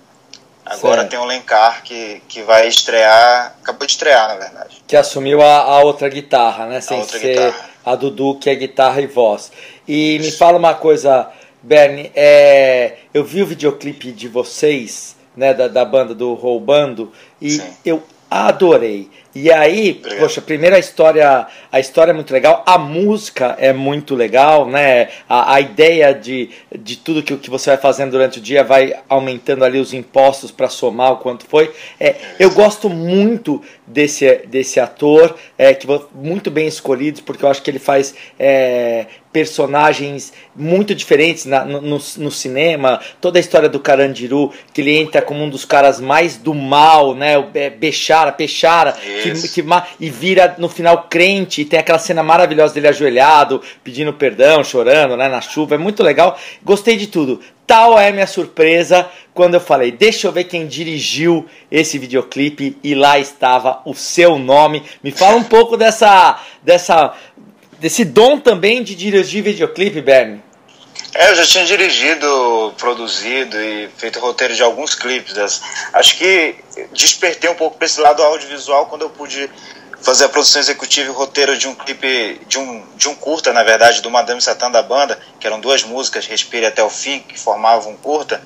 Agora certo. tem o Lencar que, que vai estrear, acabou de estrear, na verdade. Que assumiu a, a outra guitarra, né? Sem a outra ser guitarra. a Dudu, que é guitarra e voz. E me fala uma coisa, Bernie, é, eu vi o videoclipe de vocês, né, da, da banda do Roubando, e Sim. eu adorei. E aí, Obrigado. poxa, primeiro a história, a história é muito legal, a música é muito legal, né? A, a ideia de, de tudo que, que você vai fazendo durante o dia vai aumentando ali os impostos para somar o quanto foi. É, eu gosto muito desse, desse ator, é, que muito bem escolhidos, porque eu acho que ele faz é, personagens muito diferentes na- no, no, no cinema. Toda a história do Carandiru, que ele entra como um dos caras mais do mal, né? O Be- Bechara, Pechara, Isso. que ma- e vira no final crente. E tem aquela cena maravilhosa dele ajoelhado, pedindo perdão, chorando, né? Na chuva. É muito legal. Gostei de tudo. Tal é a minha surpresa quando eu falei, deixa eu ver quem dirigiu esse videoclipe e lá estava o seu nome. Me fala um pouco dessa, dessa, desse dom também de dirigir videoclipe, Bernie. É, eu já tinha dirigido, produzido e feito roteiro de alguns clipes. Acho que despertei um pouco para esse lado audiovisual quando eu pude fazer a produção executiva e o roteiro de um clipe, de um, de um curta, na verdade, do Madame Satã da banda, que eram duas músicas, Respire até o Fim, que formavam um curta.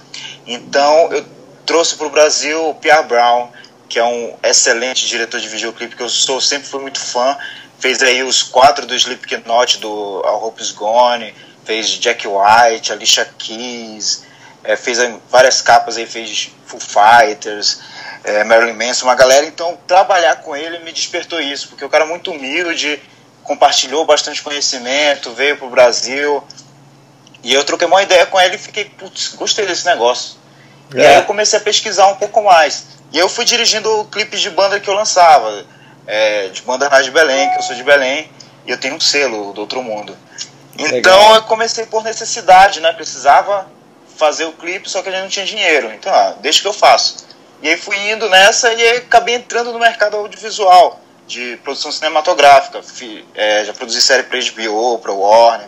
Então eu trouxe para o Brasil o Pierre Brown, que é um excelente diretor de videoclipe, que eu sou, sempre fui muito fã. Fez aí os quatro do Slipknot, do A Hope Is Gone, fez Jack White, Alicia Keys, eh, fez várias capas aí, fez Foo Fighters, eh, Marilyn Manson, uma galera. Então, trabalhar com ele me despertou isso, porque o cara é muito humilde, compartilhou bastante conhecimento, veio pro Brasil. E eu troquei uma ideia com ele e fiquei, putz, gostei desse negócio. E É. aí eu comecei a pesquisar um pouco mais. E eu fui dirigindo clipes de banda que eu lançava, é, de banda Rádio de Belém, que eu sou de Belém, e eu tenho um selo do Outro Mundo. Então Legal. eu comecei por necessidade, né? Precisava fazer o clipe, só que a gente não tinha dinheiro. Então, ah, deixa que eu faço. E aí fui indo nessa e acabei entrando no mercado audiovisual, de produção cinematográfica. Fi- é, já produzi série para HBO, para Warner,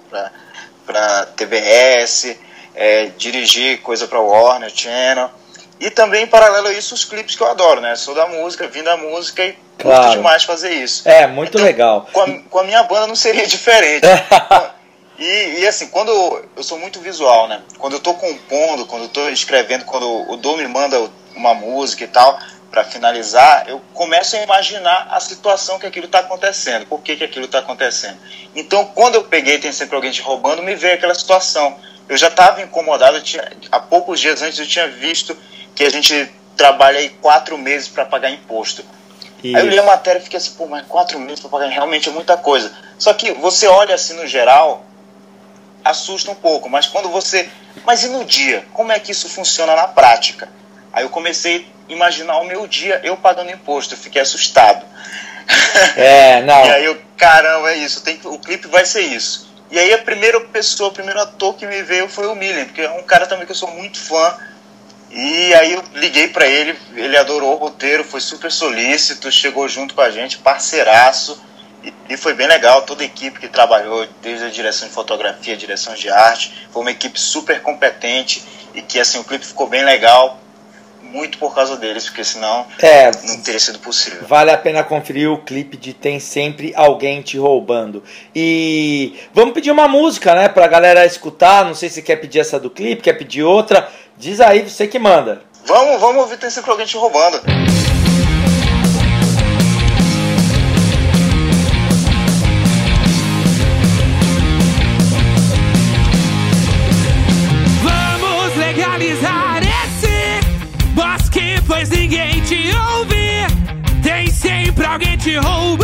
para TBS, é, dirigi coisa para Warner Channel. E também, em paralelo a isso, os clipes que eu adoro, né? Sou da música, vim da música e Claro. curto demais fazer isso. É, muito Então, legal. Com a, com a minha banda não seria diferente. e, e assim, quando eu, eu sou muito visual, né? Quando eu tô compondo, quando eu tô escrevendo, quando o Dom me manda uma música e tal, para finalizar, eu começo a imaginar a situação que aquilo tá acontecendo, por que, que aquilo tá acontecendo. Então, quando eu peguei Tem Sempre Alguém Te Roubando, me veio aquela situação. Eu já estava incomodado, tinha, há poucos dias antes eu tinha visto que a gente trabalha aí quatro meses para pagar imposto. Aí eu li a matéria e fiquei assim, pô, mas quatro meses pra pagar realmente é muita coisa. Só que você olha assim no geral, assusta um pouco, mas quando você. Mas e no dia? Como é que isso funciona na prática? Aí eu comecei a imaginar o meu dia eu pagando imposto, eu fiquei assustado. É, não. E aí eu, caramba, é isso, tem, o clipe vai ser isso. E aí a primeira pessoa, o primeiro ator que me veio foi o Millen, porque é um cara também que eu sou muito fã. E aí eu liguei pra ele, ele adorou o roteiro, foi super solícito, chegou junto com a gente, parceiraço. E, e foi bem legal, toda a equipe que trabalhou, desde a direção de fotografia, direção de arte, foi uma equipe super competente e que assim o clipe ficou bem legal, muito por causa deles, porque senão É, não teria sido possível. Vale a pena conferir o clipe de Tem Sempre Alguém Te Roubando. E vamos pedir uma música, né, pra galera escutar. Não sei se quer pedir essa do clipe, quer pedir outra. Diz aí, você que manda. Vamos, vamos ouvir Tem Sempre Alguém Te Roubando. Tem sempre alguém te roubando.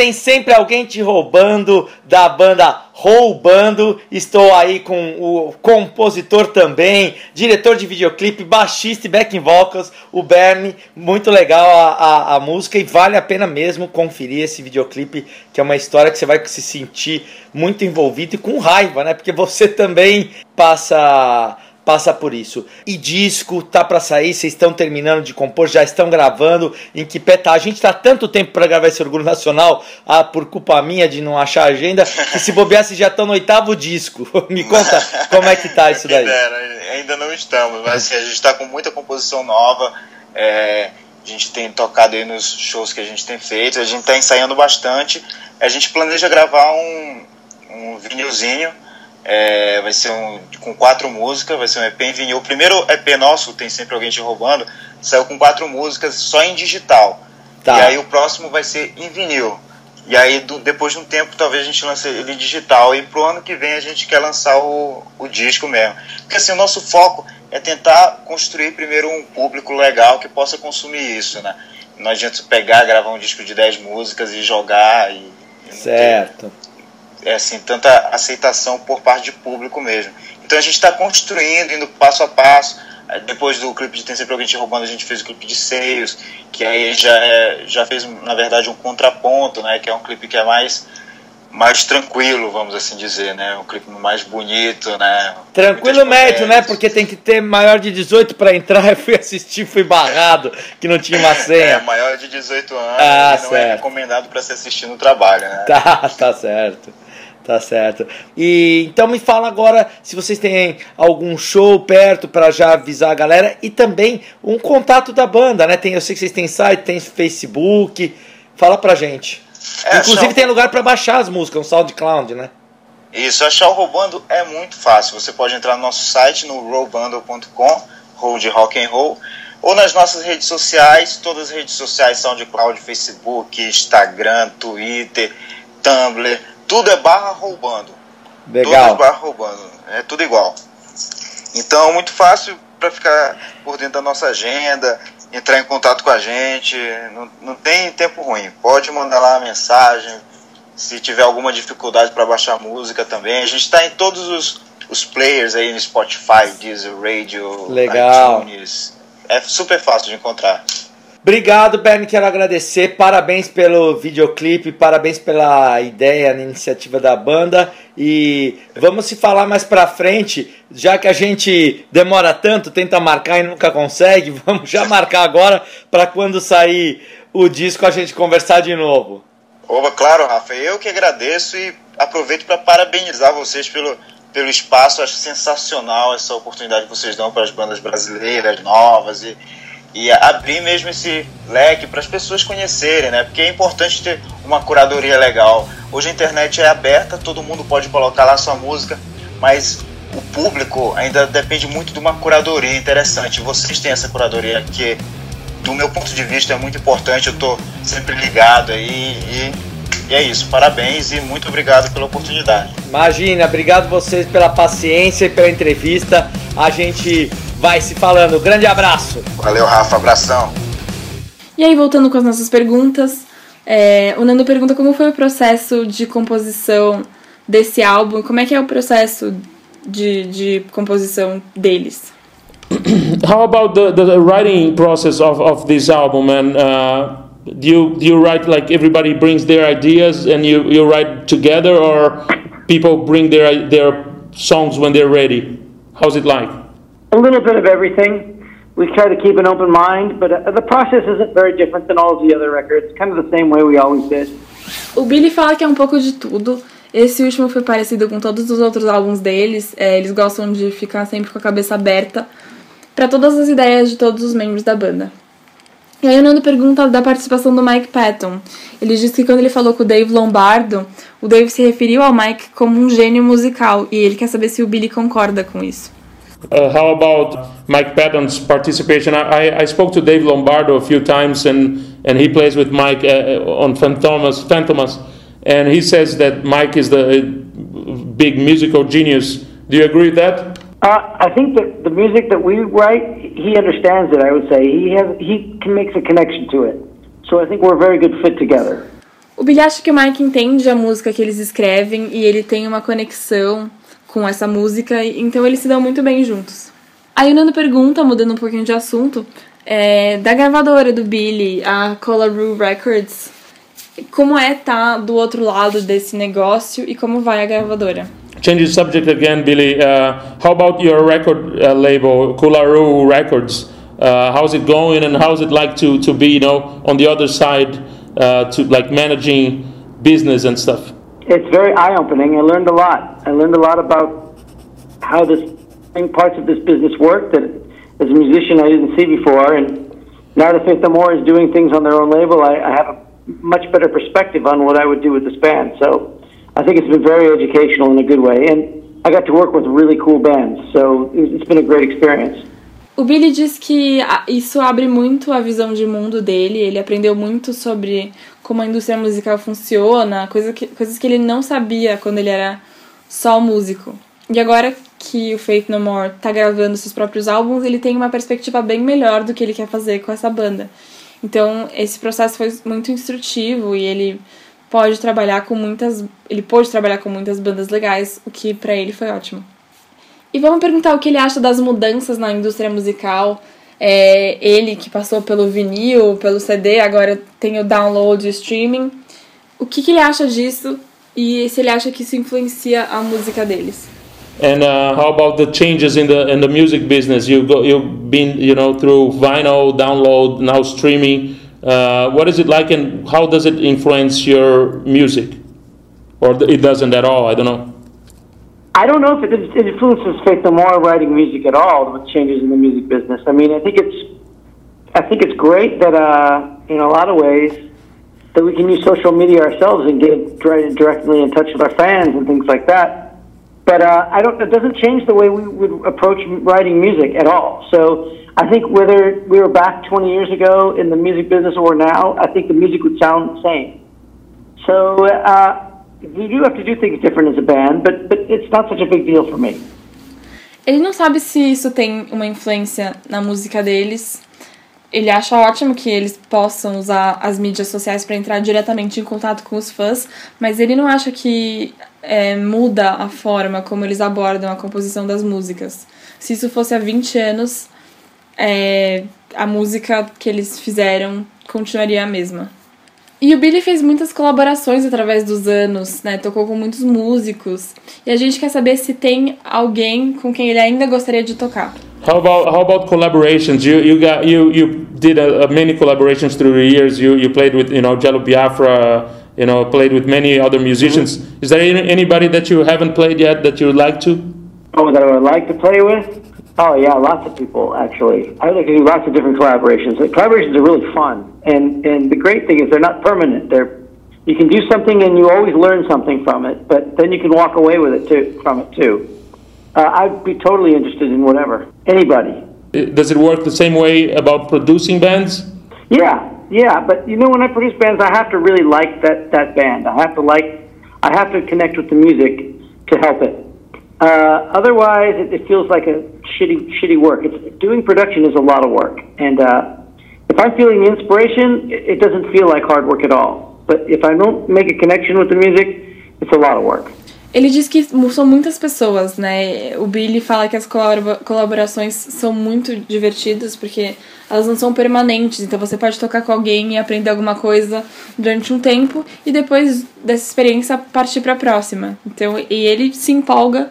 Tem sempre alguém te roubando da banda Roubando. Estou aí com o compositor também, diretor de videoclipe, baixista e backing vocals, o Bernie. Muito legal a, a, a música e vale a pena mesmo conferir esse videoclipe, que é uma história que você vai se sentir muito envolvido e com raiva, né? Porque você também passa passa por isso. E disco tá para sair, vocês estão terminando de compor, já estão gravando. Em que pé tá? A gente tá tanto tempo para gravar esse Orgulho Nacional, ah, por culpa minha de não achar agenda, que se bobear, já estão no oitavo disco. Me conta como é que tá isso daí. Dera, ainda não estamos, mas assim, a gente está com muita composição nova. É, a gente tem tocado aí nos shows que a gente tem feito, a gente está ensaiando bastante. A gente planeja gravar um, um vinilzinho é, vai ser um com quatro músicas, vai ser um EP em vinil. O primeiro EP nosso, tem sempre alguém te roubando, saiu com quatro músicas só em digital. Tá. E aí o próximo vai ser em vinil. E aí do, depois de um tempo talvez a gente lance ele em digital. E pro ano que vem a gente quer lançar o, o disco mesmo. Porque assim, o nosso foco é tentar construir primeiro um público legal que possa consumir isso, né? Não adianta pegar, gravar um disco de 10 músicas e jogar e. certo. Ter assim, tanta aceitação por parte de público mesmo. Então a gente está construindo, indo passo a passo. Depois do clipe de Tem Sempre Alguém Te Roubando, a gente fez o clipe de Seios, que aí já, é, já fez, na verdade, um contraponto, né? Que é um clipe que é mais, mais tranquilo, vamos assim dizer, né? Um clipe mais bonito, né? Tranquilo médio, né? Porque tem que ter maior de 18 para entrar. Eu fui assistir, fui barrado, que não tinha uma senha. É, maior de 18 anos ah, não é certo. é recomendado para se assistir no trabalho, né? Tá, tá certo. Tá certo. E então me fala agora se vocês têm algum show perto para já avisar a galera e também um contato da banda, né? Tem, eu sei que vocês têm site, tem Facebook. Fala pra gente. É, Inclusive achar... tem lugar para baixar as músicas, um SoundCloud, né? Isso, achar o Roubando é muito fácil. Você pode entrar no nosso site no rollbando.com, roll de rock and roll, ou nas nossas redes sociais, todas as redes sociais SoundCloud, Facebook, Instagram, Twitter, Tumblr, tudo é barra roubando. Legal. Tudo é barra roubando. É tudo igual. Então, muito fácil para ficar por dentro da nossa agenda, entrar em contato com a gente. Não, não tem tempo ruim. Pode mandar lá a mensagem. Se tiver alguma dificuldade para baixar música também. A gente está em todos os, os players aí no Spotify, Deezer, Radio, Legal. iTunes. É super fácil de encontrar. Obrigado, Bernie. Quero agradecer. Parabéns pelo videoclipe, parabéns pela ideia, na iniciativa da banda. E vamos se falar mais pra frente, já que a gente demora tanto, tenta marcar e nunca consegue. Vamos já marcar agora para quando sair o disco a gente conversar de novo. Opa, claro, Rafa. Eu que agradeço e aproveito para parabenizar vocês pelo, pelo espaço. Acho sensacional essa oportunidade que vocês dão para as bandas brasileiras novas e e abrir mesmo esse leque para as pessoas conhecerem, né? Porque é importante ter uma curadoria legal. Hoje a internet é aberta, todo mundo pode colocar lá sua música, mas o público ainda depende muito de uma curadoria interessante. Vocês têm essa curadoria que, do meu ponto de vista, é muito importante. Eu estou sempre ligado aí e, e é isso. Parabéns e muito obrigado pela oportunidade. Imagina, obrigado vocês pela paciência e pela entrevista. A gente vai se falando. Grande abraço. Valeu, Rafa. Abração. E aí, voltando com as nossas perguntas, é, o Nando pergunta como foi o processo de composição desse álbum, como é que é o processo de, de composição deles. How about the, the writing process of, of this album and uh, do you do you write like everybody brings their ideas and you, you write together or people bring their their songs when they're ready? How's it like? A little bit of everything. We try to keep an open mind, but uh, the process isn't very different than all of the other records. Kind of the same way we always did. O Billy fala que é um pouco de tudo. Esse último foi parecido com todos os outros álbuns deles. É, eles gostam de ficar sempre com a cabeça aberta para todas as ideias de todos os membros da banda. E aí o Nando pergunta da participação do Mike Patton. Ele diz que quando ele falou com o Dave Lombardo, o Dave se referiu ao Mike como um gênio musical e ele quer saber se o Billy concorda com isso. Uh, how about Mike Patton's participation? I, I spoke to Dave Lombardo a few times, and, and he plays with Mike uh, uh on Phantomas, Phantomas, and he says that Mike is the big musical genius. Do you agree with that? Uh, I think that the music that we write, he understands it. I would say he has he can makes a connection to it. So I think we're a very good fit together. O Billy acha que o Mike entende a música que eles escrevem e ele tem uma conexão com essa música, então eles se dão muito bem juntos. Aí o Nando pergunta, mudando um pouquinho de assunto, é, da gravadora do Billy, a Colorado Records, como é estar tá do outro lado desse negócio e como vai a gravadora? Change the subject again, Billy. Uh, how about your record uh, label, Kularu Records? Uh, how's it going, and how's it like to, to be, you know, on the other side, uh, to like managing business and stuff? It's very eye-opening. I learned a lot. I learned a lot about how this parts of this business work that, as a musician, I didn't see before, and now that Faith No More is doing things on their own label, I, I have a much better perspective on what I would do with this band. So I think it's been very educational in a good way. And I got to work with really cool bands. So it's been a great experience. O Billy diz que isso abre muito a visão de mundo dele. Ele aprendeu muito sobre como a indústria musical funciona, coisa que, coisas que ele não sabia quando ele era só músico. E agora que o Faith No More tá gravando seus próprios álbuns, ele tem uma perspectiva bem melhor do que ele quer fazer com essa banda. Então, esse processo foi muito instrutivo e ele pode trabalhar com muitas, ele pôde trabalhar com muitas bandas legais, o que para ele foi ótimo. E vamos perguntar o que ele acha das mudanças na indústria musical. É, ele que passou pelo vinil, pelo CD, agora tem o download e streaming. O que, que ele acha disso e se ele acha que isso influencia a música deles? And uh, how about the changes in the in the music business? You go, you've been, you know, through vinyl, download, now streaming. Uh, what is it like, and how does it influence your music, or it doesn't at all? I don't know. I don't know if it, influences Faith No More writing music at all with changes in the music business. I mean, I think it's, I think it's great that uh, in a lot of ways that we can use social media ourselves and get directly in touch with our fans and things like that but uh, I don't. It doesn't change the way we would approach writing music at all. So I think whether we were back 20 years ago in the music business or now, I think the music would sound the same. So uh, band. Ele não sabe se isso tem uma influência na música deles. Ele acha ótimo que eles possam usar as mídias sociais para entrar diretamente em contato com os fãs, mas ele não acha que é, muda a forma como eles abordam a composição das músicas. Se isso fosse há 20 anos, é, a música que eles fizeram continuaria a mesma. E o Billy fez muitas colaborações através dos anos, né? Tocou com muitos músicos. E a gente quer saber se tem alguém com quem ele ainda gostaria de tocar. How about how about collaborations? You you got you you did a, a many collaborations through the years. You you played with you know Jello Biafra. You know, played with many other musicians. Mm-hmm. Is there any, anybody that you haven't played yet that you would like to? Oh, that I would like to play with? Oh yeah, lots of people actually. I like to do lots of different collaborations. Collaborations are really fun, and and the great thing is they're not permanent. They're you can do something and you always learn something from it, but then you can walk away with it too from it too. Uh, I'd be totally interested in whatever anybody. Does it work the same way about producing bands? Yeah, yeah, but you know, when I produce bands, I have to really like that that band. I have to like, I have to connect with the music to help it. Uh, otherwise, it, it feels like a shitty shitty work. It's doing production is a lot of work, and uh, if I'm feeling inspiration, it, doesn't feel like hard work at all. But if I don't make a connection with the music, it's a lot of work. Ele diz que são muitas pessoas, né? O Billy fala que as colaborações são muito divertidas porque elas não são permanentes, então você pode tocar com alguém e aprender alguma coisa durante um tempo e depois dessa experiência partir para a próxima. Então, e ele se empolga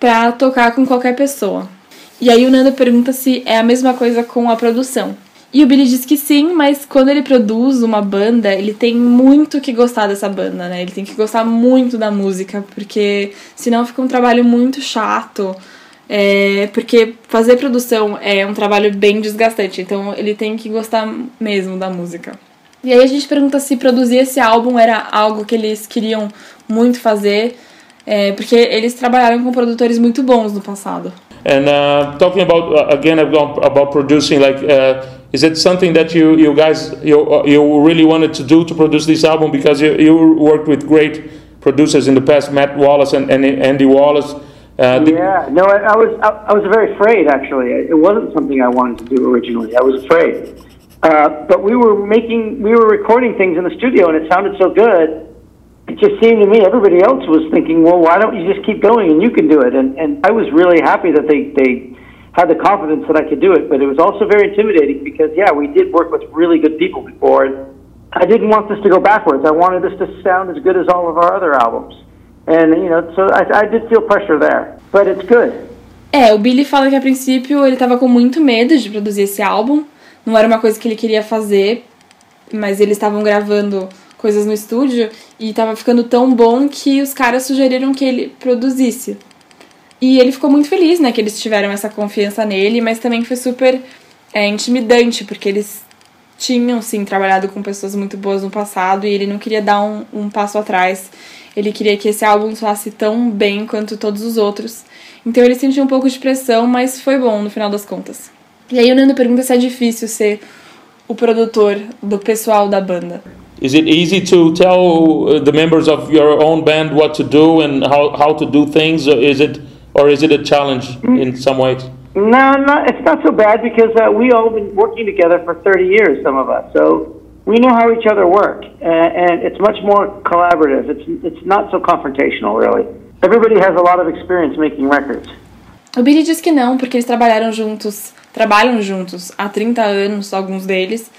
para tocar com qualquer pessoa. E aí o Nando pergunta se é a mesma coisa com a produção. E o Billy diz que sim, mas quando ele produz uma banda, ele tem muito que gostar dessa banda, né? Ele tem que gostar muito da música, porque senão fica um trabalho muito chato. É, porque fazer produção é um trabalho bem desgastante, então ele tem que gostar mesmo da música. E aí a gente pergunta se produzir esse álbum era algo que eles queriam muito fazer, é, porque eles trabalharam com produtores muito bons no passado. And uh, talking about uh, again about, producing, like uh, Is it something that you, you guys you, you really wanted to do to produce this album because you, you worked with great producers in the past, Matt Wallace and, and Andy Wallace. Uh, yeah, no, I, I was I, I, was very afraid actually. It wasn't something I wanted to do originally. I was afraid, Uh, but we were making, we were recording things in the studio, and it sounded so good. It just seemed to me everybody else was thinking, well, why don't you just keep going and you can do it? And and I was really happy that they they had the confidence that I could do it. But it was also very intimidating because yeah, we did work with really good people before. And I didn't want this to go backwards. I wanted this to sound as good as all of our other albums. And you know, so I, I did feel pressure there, but it's good. É, o Billy fala que a princípio ele tava com muito medo de produzir esse álbum. Não era uma coisa que ele queria fazer, mas eles estavam gravando coisas no estúdio e tava ficando tão bom que os caras sugeriram que ele produzisse. E ele ficou muito feliz, né, que eles tiveram essa confiança nele, mas também foi super é, intimidante, porque eles tinham, sim, trabalhado com pessoas muito boas no passado e ele não queria dar um, um passo atrás. Ele queria que esse álbum soasse tão bem quanto todos os outros. Então ele sentiu um pouco de pressão, mas foi bom no final das contas. E aí o Nando pergunta se é difícil ser o produtor do pessoal da banda. Is it easy to tell uh, the members of your own band what to do and how, how to do things? Is it or is it a challenge in some ways? No, no, it's not so bad because uh, we all been working together for 30 years, some of us. So we know how each other work, uh, and it's much more collaborative. It's it's not so confrontational, really. Everybody has a lot of experience making records. O Billy diz que não, porque eles trabalharam juntos, trabalham juntos há 30 anos, alguns deles.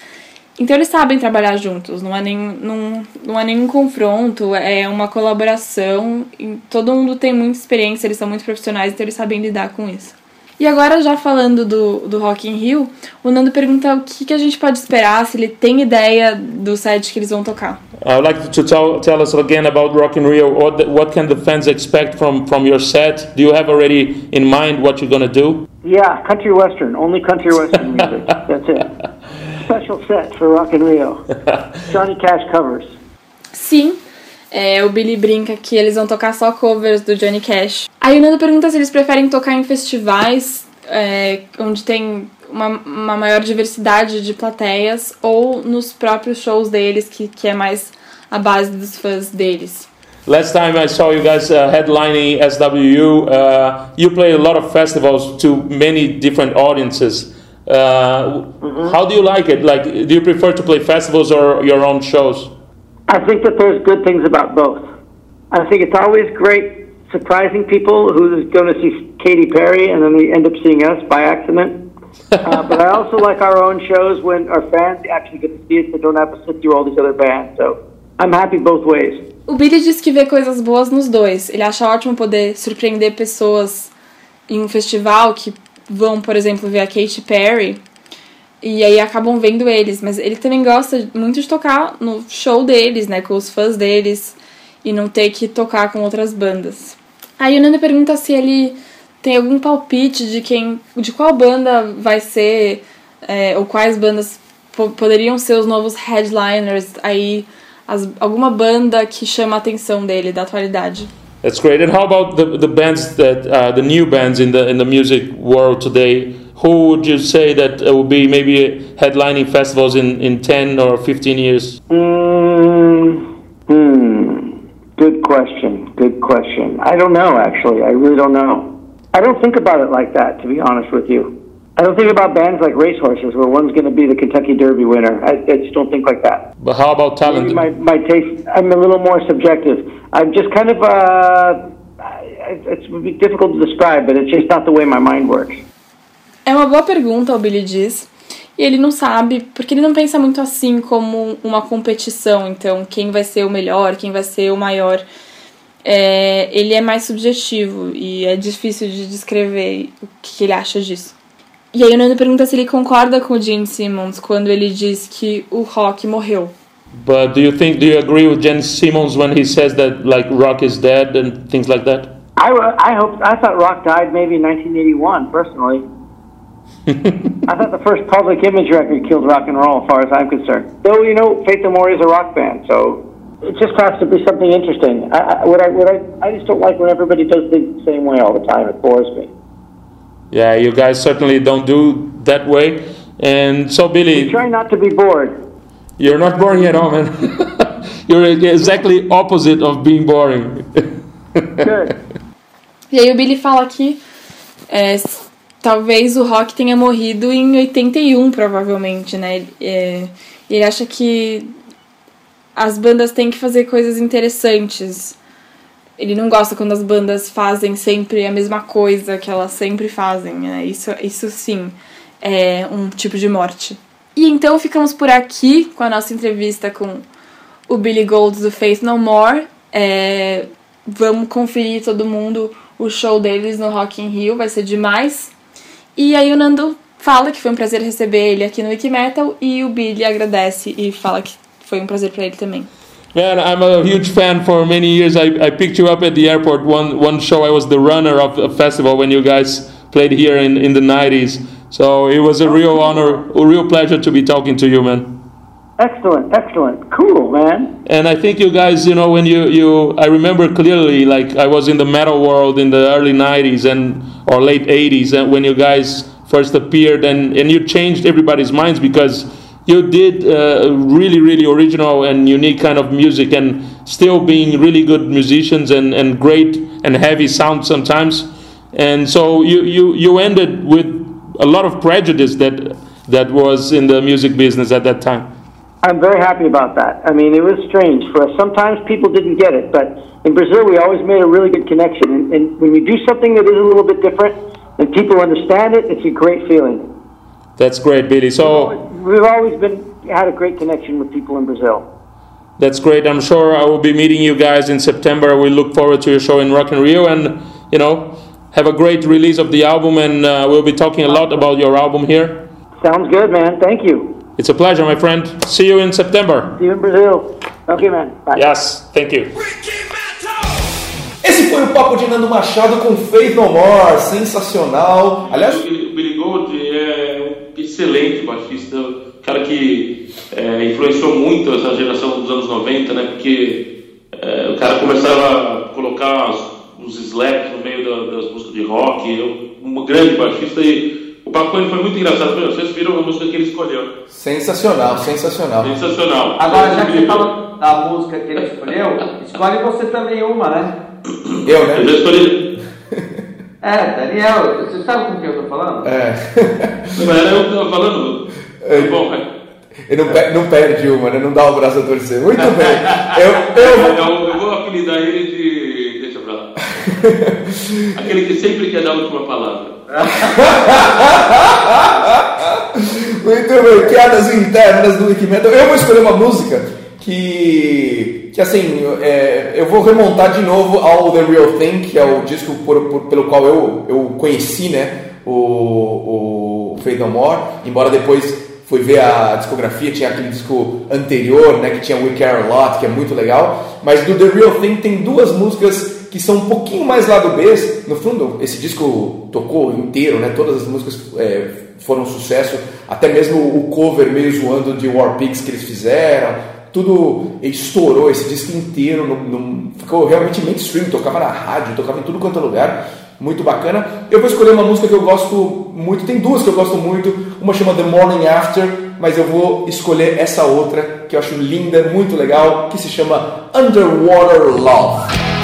Então eles sabem trabalhar juntos, não há, nenhum, não, não há nenhum confronto, é uma colaboração. todo mundo tem muita experiência, eles são muito profissionais, então eles sabem lidar com isso. E agora, já falando do, do Rock in Rio, o Nando pergunta o que, que a gente pode esperar, se ele tem ideia do set que eles vão tocar. I would like to tell, tell us again about Rock in Rio. What, the, what can the fans expect from, from your set? Do you have already in mind what you're going to do? Yeah, country western, only country western music. That's it. Special set for Rock in Rio. Johnny Cash covers. Sim, é, o Billy brinca que eles vão tocar só covers do Johnny Cash. Aí o Nando pergunta se eles preferem tocar em festivais é, onde tem uma, uma maior diversidade de plateias ou nos próprios shows deles, que, que é mais a base dos fãs deles. Last time I saw you guys uh, headlining SWU, uh, you play a lot of festivals to many different audiences. Uh, How do you like it? Like, do you prefer to play festivals or your own shows? I think that there's good things about both. I think it's always great surprising people who's going to see Katy Perry and then they end up seeing us by accident. uh, but I also like our own shows when our fans actually get to see us. They don't have to sit through all these other bands. So I'm happy both ways. O Billy diz que vê coisas boas nos dois. Ele acha ótimo poder surpreender pessoas em um festival que vão, por exemplo, ver a Katy Perry e aí acabam vendo eles. Mas ele também gosta muito de tocar no show deles, né, com os fãs deles e não ter que tocar com outras bandas. Aí o Nando pergunta se ele tem algum palpite de quem, de qual banda vai ser é, ou quais bandas po poderiam ser os novos headliners aí as, alguma banda que chama a atenção dele da atualidade. That's great. And how about the, the bands that uh, the new bands in the in the music world today? Who would you say that will be maybe headlining festivals in, in 10 or 15 years? Mm, hmm. Good question. Good question. I don't know, actually. I really don't know. I don't think about it like that, to be honest with you. I don't think about bands like racehorses, where one's going to be the Kentucky Derby winner. I, I just don't think like that. But how about talent? My, my taste, I'm a little more subjective. I'm just kind of, uh, it's would be difficult to describe, but it's just not the way my mind works. É uma boa pergunta, o Billy diz. E ele não sabe, porque ele não pensa muito assim como uma competição. Então, quem vai ser o melhor, quem vai ser o maior. É, ele é mais subjetivo e é difícil de descrever o que ele acha disso. E aí o Nando pergunta se ele concorda com o Gene Simmons quando ele diz que o rock morreu. But do you think do you agree with Jen Simmons when he says that like rock is dead and things like that? I, I hope I thought rock died maybe in 1981. Personally, I thought the first Public Image record killed rock and roll, as far as I'm concerned. Though you know, Faith No More is a rock band, so it just has to be something interesting. I, I, what I, what I, I just don't like when everybody does things the same way all the time. It bores me. Yeah, you guys certainly don't do that way. And so Billy, Try not to be bored. you're not boring at all, man. you're exactly opposite of being boring. Good. E aí o Billy fala que é, talvez o rock tenha morrido em 81, provavelmente, né? É, ele acha que as bandas têm que fazer coisas interessantes. Ele não gosta quando as bandas fazem sempre a mesma coisa que elas sempre fazem, né? Isso, isso sim é um tipo de morte. E então ficamos por aqui com a nossa entrevista com o Billy Gold do Faith No More. É, vamos conferir todo mundo o show deles no Rock in Rio, vai ser demais. E aí o Nando fala que foi um prazer receber ele aqui no Wikimetal e o Billy agradece e fala que foi um prazer para ele também. Man, I'm a huge fan for many years. I, I picked you up at the airport. One one show, I was the runner of a festival when you guys played here in, in the 90s. So it was a real honor, a real pleasure to be talking to you, man. Excellent, excellent, cool, man. And I think you guys, you know, when you, you I remember clearly, like I was in the metal world in the early 90s and or late 80s, and when you guys first appeared, and, and you changed everybody's minds because you did uh, really, really original and unique kind of music, and still being really good musicians and, and great and heavy sound sometimes. And so you, you, you ended with a lot of prejudice that that was in the music business at that time. I'm very happy about that. I mean, it was strange for us. Sometimes people didn't get it, but in Brazil, we always made a really good connection. And, and when you do something that is a little bit different and people understand it, it's a great feeling. That's great, Billy. So We've always been had a great connection with people in Brazil. that's great. I'm sure I will be meeting you guys in September. We look forward to your show in Rock and Rio, and you know, have a great release of the album. And uh, we'll be talking a lot about your album here. Sounds good, man. Thank you. It's a pleasure, my friend. See you in September. See you in Brazil. Okay, man. Bye. Yes, thank you. Esse foi o papo de Nando Machado com Faith No More, sensacional. Aliás, O Billy Gold é um excelente baixista, um cara que é, influenciou muito essa geração dos anos 90, né? Porque é, o cara começava a colocar os, os slaps no meio da- das músicas de rock, um grande baixista e o papo com ele foi muito engraçado. Meu, Vocês viram a música que ele escolheu? sensacional, sensacional. Sensacional. Agora, já que você falou da música que ele escolheu, escolhe você também uma, né? Eu, Eu né? já escolhi. É, Daniel, você sabe com quem eu tô falando? É. Mas era eu que tava falando. Tá bom, né? Ele não, pe- não perde uma, né? Não dá o braço a torcer. Muito bem. Eu, eu, Eu, eu vou apelidar ele de. Deixa pra lá. Aquele que sempre quer dar a última palavra. Muito bem, piadas internas do Wikimetal. Eu vou escolher uma música que, que assim, é, eu vou remontar de novo ao The Real Thing, que é o disco por- por- pelo qual eu, eu conheci, né, o, o Faith No More, embora depois fui ver a discografia, tinha aquele disco anterior, né, que tinha We Care A Lot, que é muito legal, mas do The Real Thing tem duas músicas que são um pouquinho mais lado B, no fundo, esse disco tocou inteiro, né, todas as músicas é, foram um sucesso, até mesmo o cover meio zoando de War Pigs que eles fizeram, tudo estourou esse disco inteiro, ficou realmente mainstream, tocava na rádio, tocava em tudo quanto é lugar, muito bacana. Eu vou escolher uma música que eu gosto muito, tem duas que eu gosto muito, uma chama The Morning After, mas eu vou escolher essa outra que eu acho linda, muito legal, que se chama Underwater Love.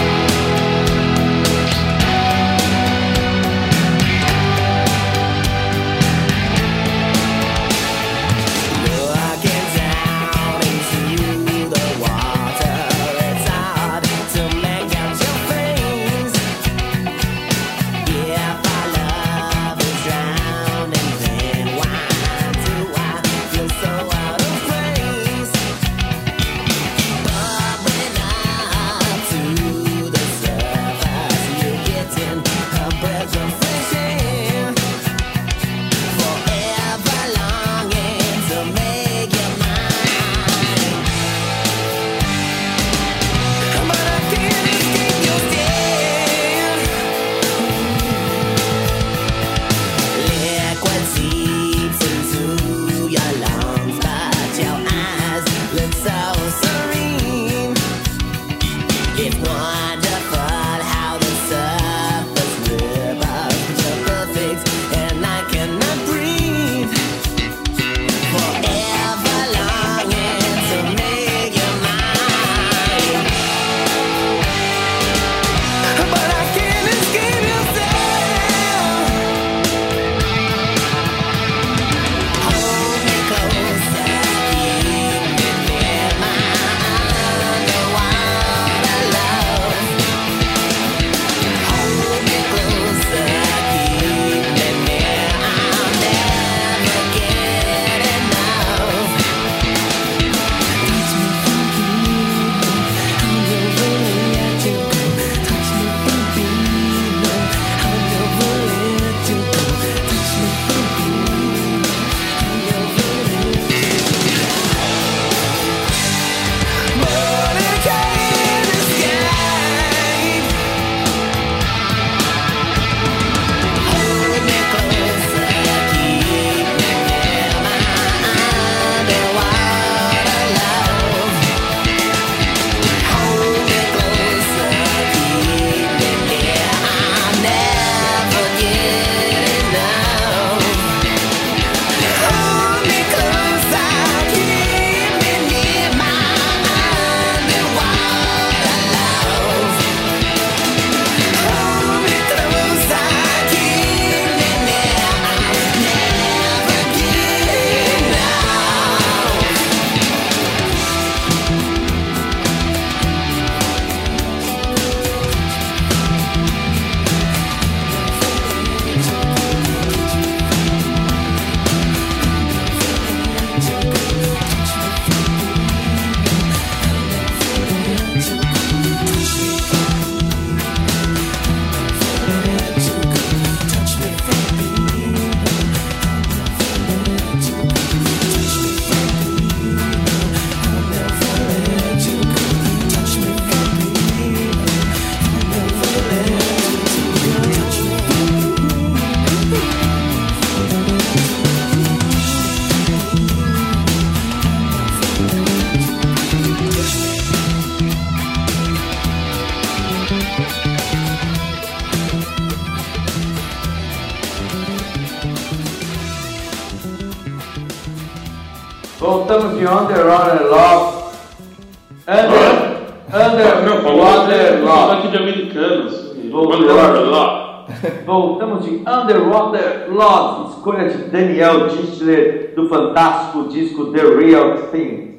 De Underwater Love, escolha de Daniel Dischler do fantástico disco The Real Thing.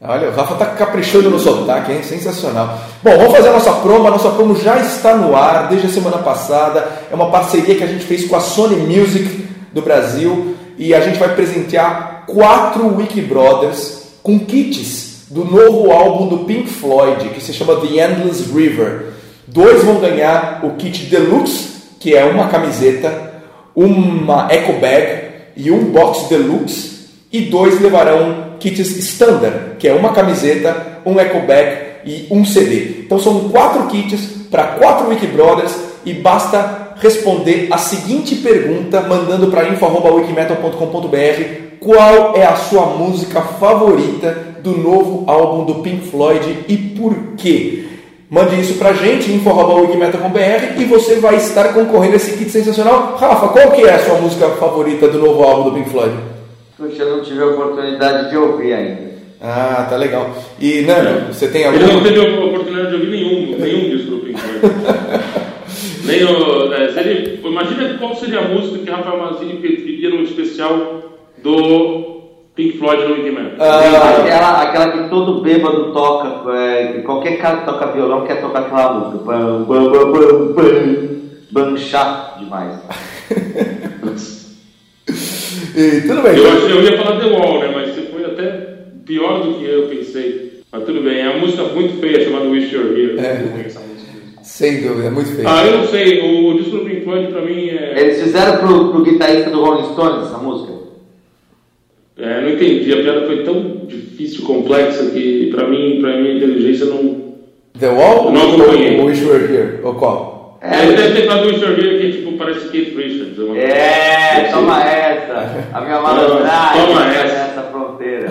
Olha, o Rafa tá caprichando no sotaque, hein? Sensacional. Bom, vamos fazer a nossa promo. A nossa promo já está no ar desde a semana passada. É uma parceria que a gente fez com a Sony Music do Brasil e a gente vai presentear quatro Wiki Brothers com kits do novo álbum do Pink Floyd, que se chama The Endless River. Dois vão ganhar o kit Deluxe, que é uma camiseta, uma eco bag e um box Deluxe, e dois levarão kits Standard, que é uma camiseta, um eco bag e um CD. Então são quatro kits para quatro Wiki Brothers e basta responder a seguinte pergunta mandando para info@wikimetal.com.br qual é a sua música favorita do novo álbum do Pink Floyd e por quê? Mande isso pra gente, info.wikimetal.com.br e você vai estar concorrendo a esse kit sensacional. Rafa, qual que é a sua música favorita do novo álbum do Pink Floyd? Puxa, eu não tive a oportunidade de ouvir ainda. Ah, tá legal. E Nando, você tem algum? Ele não teve a oportunidade de ouvir nenhum, nenhum disco do Pink Floyd. Nem o, é, se ele, imagina qual seria a música que Rafael Mazzini pediria num especial do Pink Floyd no Wikimedia. Ah, Aquela, aquela que todo bêbado toca, é, que qualquer cara que toca violão quer tocar aquela música. Pam, pam, pam, pam. Bando chato demais. e, tudo bem. Eu, achei- eu ia falar The Wall, né? Mas você foi até pior do que eu pensei. Mas tudo bem, é uma música muito feia chamada Wish You're Here. É. Sem dúvida, é muito feio. Ah, eu não sei, o disco do Pink Floyd pra mim é. Eles fizeram pro, pro guitarrista do Rolling Stones essa música? É, não entendi, a piada foi tão difícil, complexa, que pra mim, pra minha inteligência não. The Wall Não acompanhei. ou Wish Were Here? Ou qual? É, ele deve ter falado Wish You're Here que tipo, parece Kate Richards. uma coisa É, assim. toma essa. A minha malandragem Toma tá essa. nessa fronteira.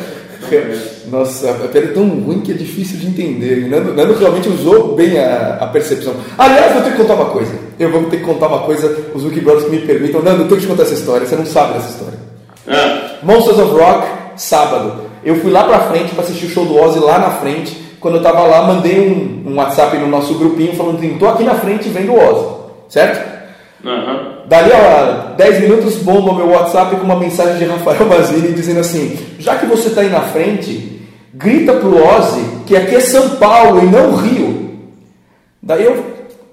Nossa, a piada é tão ruim que é difícil de entender. O Nando, Nando realmente usou bem a, a percepção. Aliás, eu tenho que contar uma coisa. Eu vou ter que contar uma coisa, os Wiki Brothers me permitam. Nando, eu tenho que te contar essa história. Você não sabe dessa história. Ah, Monsters of Rock, sábado. Eu fui lá pra frente pra assistir o show do Ozzy lá na frente. Quando eu tava lá, mandei um, um WhatsApp no nosso grupinho falando assim: tô aqui na frente vendo o Ozzy, certo? aham. Dali a 10 minutos bomba meu WhatsApp com uma mensagem de Rafael Basini dizendo assim: já que você está aí na frente, grita pro Ozzy que aqui é São Paulo e não Rio. Daí eu,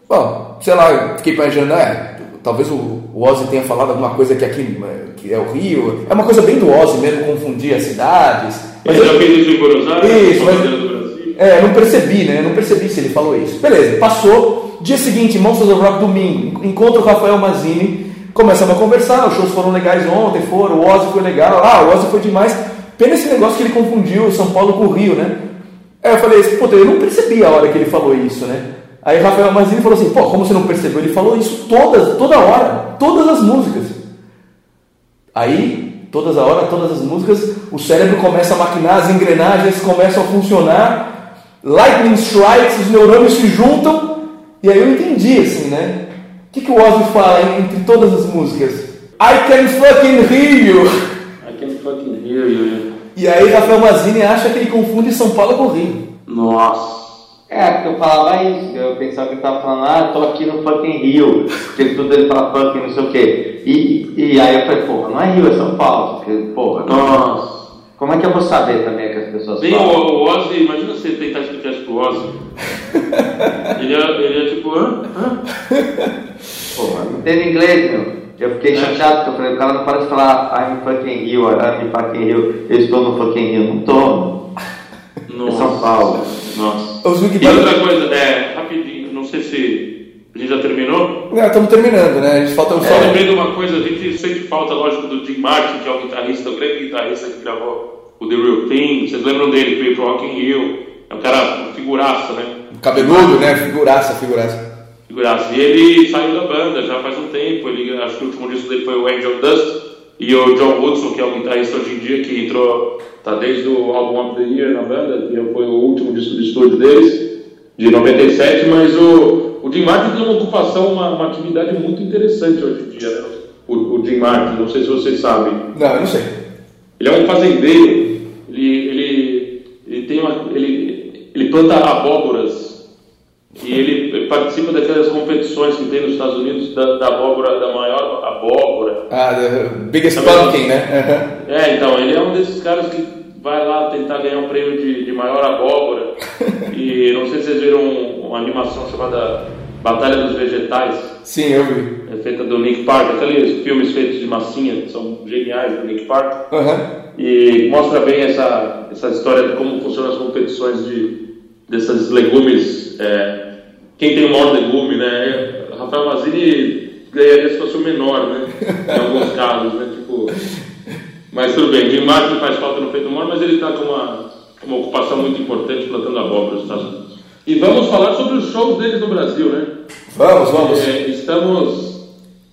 bom, sei lá, fiquei imaginando, é, talvez o, o Ozzy tenha falado alguma coisa que aqui é, que é o Rio. É uma coisa bem do Ozzy mesmo, confundir as cidades. Mas Ele eu- já fez isso em Buenos Aires, Isso, mas- é, eu não percebi, né? Eu não percebi se ele falou isso. Beleza, passou. Dia seguinte, Monsters of Rock domingo. Encontro o Rafael Mazini. Começamos a conversar. Os shows foram legais ontem, foram. O Ozzy foi legal. Ah, o Ozzy foi demais. Pena esse negócio que ele confundiu São Paulo com o Rio, né? Aí eu falei, puta, eu não percebi a hora que ele falou isso, né? Aí Rafael Mazini falou assim, pô, como você não percebeu? Ele falou isso todas, toda hora, todas as músicas. Aí, todas a hora, todas as músicas, o cérebro começa a maquinar, as engrenagens começam a funcionar, lightning strikes, os neurônios se juntam, e aí eu entendi, assim, né? O que, que o Ozzy fala entre todas as músicas? I can fucking hear you! I can't fucking hear you. E aí Rafael Mazini acha que ele confunde São Paulo com Rio. Nossa. É, porque eu falava isso, eu pensava que ele tava falando, ah, tô aqui no fucking Rio, porque tudo ele fala fucking não sei o quê. E, e aí eu falei, porra, não é Rio, é São Paulo, porque, porra, Nossa. como é que eu vou saber também que as pessoas Bem, falam? o, o Ozzy, imagina você tentar explicar isso pro Ozzy. ele, é, ele é tipo, hã? hã? Porra, não entendo inglês, meu. Eu É. fiquei chateado, porque eu falei, o cara não para de falar I'm fucking Rio, I'm fucking Rio, eu estou no fucking Rio, não tô. Nossa. São Paulo. Nossa. Os Wiki E outra coisa, é, rapidinho, não sei se a gente já terminou. Não, estamos terminando, né? A gente falta Só só. lembrei de uma coisa, a gente sente falta, lógico, do Jim Martin, que é o guitarrista, o grande guitarrista que gravou o The Real Thing. Vocês lembram dele, que veio pro Rock in Rio. É um cara, um figuraça, né? Cabeludo, né? Figuraça, figuraça. Figuraça. E ele saiu da banda já faz um tempo. Ele, acho que o último disco dele foi o Angel Dust. E o John Woodson, que é o guitarrista hoje em dia, que entrou, tá desde o álbum of the Year na banda, que foi o último disco de estúdio deles, de 97. Mas o, o Jim Martin tem uma ocupação, uma, uma atividade muito interessante hoje em dia, né? O, o Jim Martin, não sei se vocês sabem. Não, eu não sei. Ele é um fazendeiro. Ele, ele, ele, tem uma, ele, ele planta abóboras e ele participa daquelas competições que tem nos Estados Unidos da, da abóbora, da maior abóbora. Ah, the biggest pumpkin, né? É, então, ele é um desses caras que vai lá tentar ganhar um prêmio de, de maior abóbora. e não sei se vocês viram um- uma animação chamada Batalha dos Vegetais. Sim, eu vi. É feita do Nick Park, aqueles filmes feitos de massinha que são geniais do Nick Park. Aham. E mostra bem essa, essa história de como funcionam as competições de, desses legumes. é, quem tem o maior legume, né? Rafael Mazini ganharia se fosse o menor, né? Em alguns casos, né? Tipo, mas tudo bem, Jim Martin faz falta no feito humor, mas ele está com uma, uma ocupação muito importante plantando abóbora nos Estados Unidos. E vamos falar sobre os shows deles no Brasil, né? Vamos, vamos. É, estamos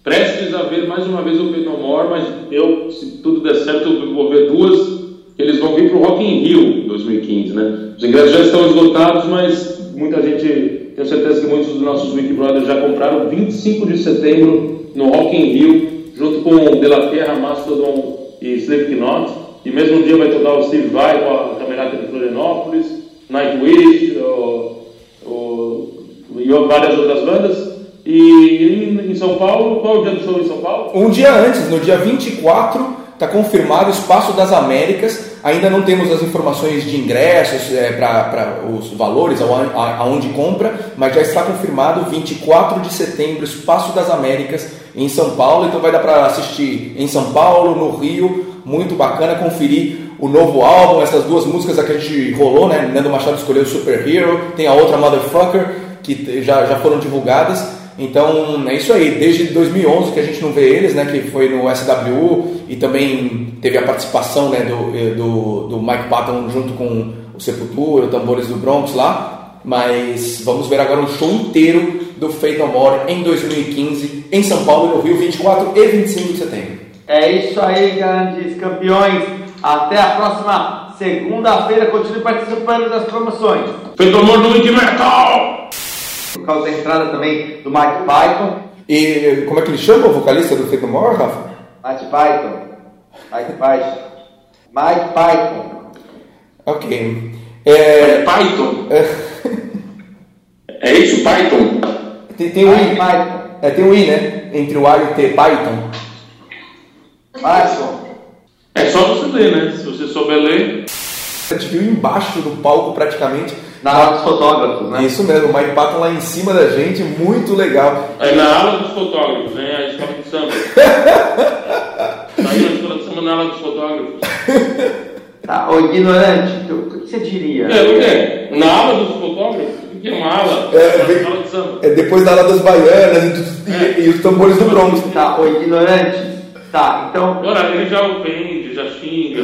prestes a ver mais uma vez o Feito More, mas eu, se tudo der certo, eu vou ver duas, eles vão vir para o Rock in Rio 2015, né? Os ingressos já estão esgotados, mas muita gente, tenho certeza que muitos dos nossos Wiki Brothers já compraram 25 de setembro no Rock in Rio, junto com De La Terra, Mastodon e Slipknot. E mesmo dia vai tocar o Steve Vai com a Camerata de Florianópolis, Nightwish, o, o, e várias outras bandas. E em, São Paulo, qual é o dia do show em São Paulo? Um dia antes, no dia 24, está confirmado o Espaço das Américas. Ainda não temos as informações de ingressos para os valores, aonde, aonde compra, mas já está confirmado 24 de setembro, Espaço das Américas em São Paulo. Então vai dar para assistir em São Paulo, no Rio, muito bacana conferir o novo álbum, essas duas músicas que a gente rolou, né? Nando Machado escolheu Super Hero, tem a outra Motherfucker que já, já foram divulgadas. Então é isso aí, desde 2011 que a gente não vê eles, né? Que foi no SWU e também teve a participação né, do, do, do Mike Patton junto com o Sepultura, o Tambores do Bronx lá. Mas vamos ver agora um show inteiro do Fate No More em 2015 em São Paulo e no Rio, 24 e 25 de setembro. É isso aí, grandes campeões. Até a próxima segunda-feira. Continue participando das promoções. Feito Amor no Wiki Metal! Por causa da entrada também do Mike Python. E como é que ele chama o vocalista do No More, Rafa? Mike Python. Mike Python. Mike Python. Ok. É É, Python. É isso, Python? tem, tem um Mike I, Python. é, tem um I, né? Entre o A e o T, Python. Python. É só você ler, né? Se você souber ler. A gente viu embaixo do palco praticamente. Na hora dos fotógrafos, né? Isso mesmo, o Mike Patton lá em cima da gente, muito legal. É na ala dos fotógrafos, né? A escola de samba. Saiu na escola de samba na ala dos fotógrafos. Tá, ô ignorante, o que você diria? É, o quê? Na ala dos fotógrafos? O que é uma ala? É, na bem- de samba. É depois da ala das baianas e, dos- e- e os tambores do Bronx. Tá, ô ignorante. Tá, então. Agora, ele já ofende, já xinga.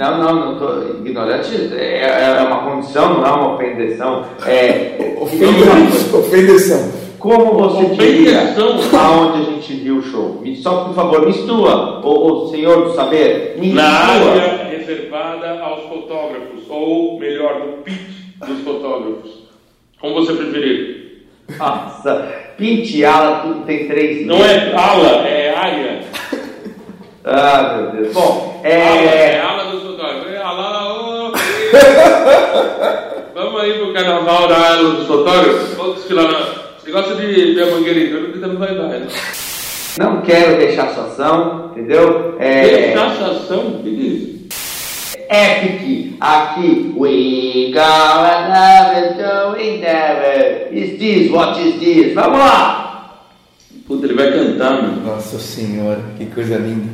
Não, não, não tô. Ignorante é, é uma condição, não é uma ofendeção. É. Ofendeção. Como você diria Ofendeção. aonde a gente viu o show? Só por favor, mistura, o, o senhor do saber, me Na área reservada aos fotógrafos, ou melhor, no pitch dos fotógrafos. Como você preferir. Nossa, penteala, tudo tem três Não é ala, é área. Ah, meu Deus. Bom, Ala, é é. ala Vamos aí pro carnaval da ala dos fotógrafos. Vamos desfilar na. Você gosta de ver a mangueira então não vai dar, né? Não quero deixar situação, entendeu? É. Caçação? O que é isso? Epic, aqui. We gonna never do it never. Is this what is this? Vamos lá! Puta, ele vai cantar, meu. Nossa senhora, que coisa linda.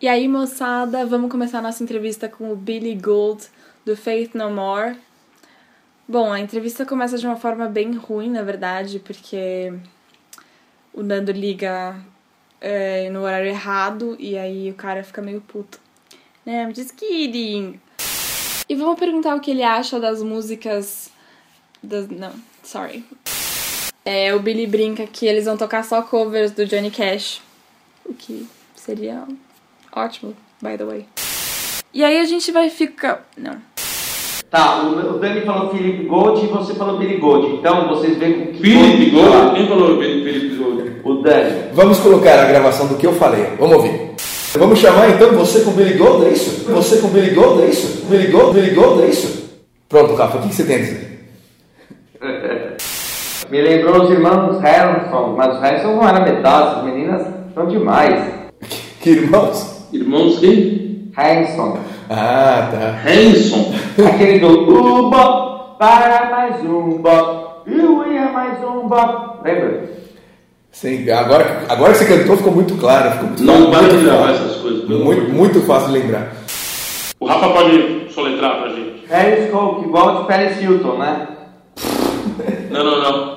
E aí, moçada, vamos começar a nossa entrevista com o Billy Gold, do Faith No More. Bom, a entrevista começa de uma forma bem ruim, na verdade, porque o Nando liga é, no horário errado e aí o cara fica meio puto. Né, I'm just kidding. E vamos perguntar o que ele acha das músicas. Das, não, sorry. É, o Billy brinca que eles vão tocar só covers do Johnny Cash. O que seria ótimo, by the way. E aí a gente vai ficar. Não. Tá, o, Dani falou Felipe Gold e você falou Billy Gold. Então vocês veem com que. Felipe tom Gold? Quem falou Felipe Gold? O Dani. Vamos colocar a gravação do que eu falei. Vamos ouvir. Vamos chamar então você com Billy Gold, é isso? Você com Billy Gold, é isso? Billy Gold, Billy Gold, é isso? Pronto, Rafa, o que você tem a dizer? Me lembrou os irmãos Harrison, mas os Harrison não eram metade, as meninas são demais. Que irmãos? Irmãos quem? Harrison. Ah, tá. Hanson. Aquele do Uba, para mais um bop, eu ia mais um bop. Lembra? Sim, agora, agora que você cantou ficou muito claro. Ficou muito Não de gravar fácil. essas coisas. de Muito, muito fácil de lembrar. O Rafa pode soletrar pra gente. Harris Cole, que volte Paris Hilton, né? Não, não, não.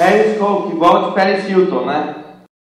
Harris Cole, que volte Paris Hilton, né?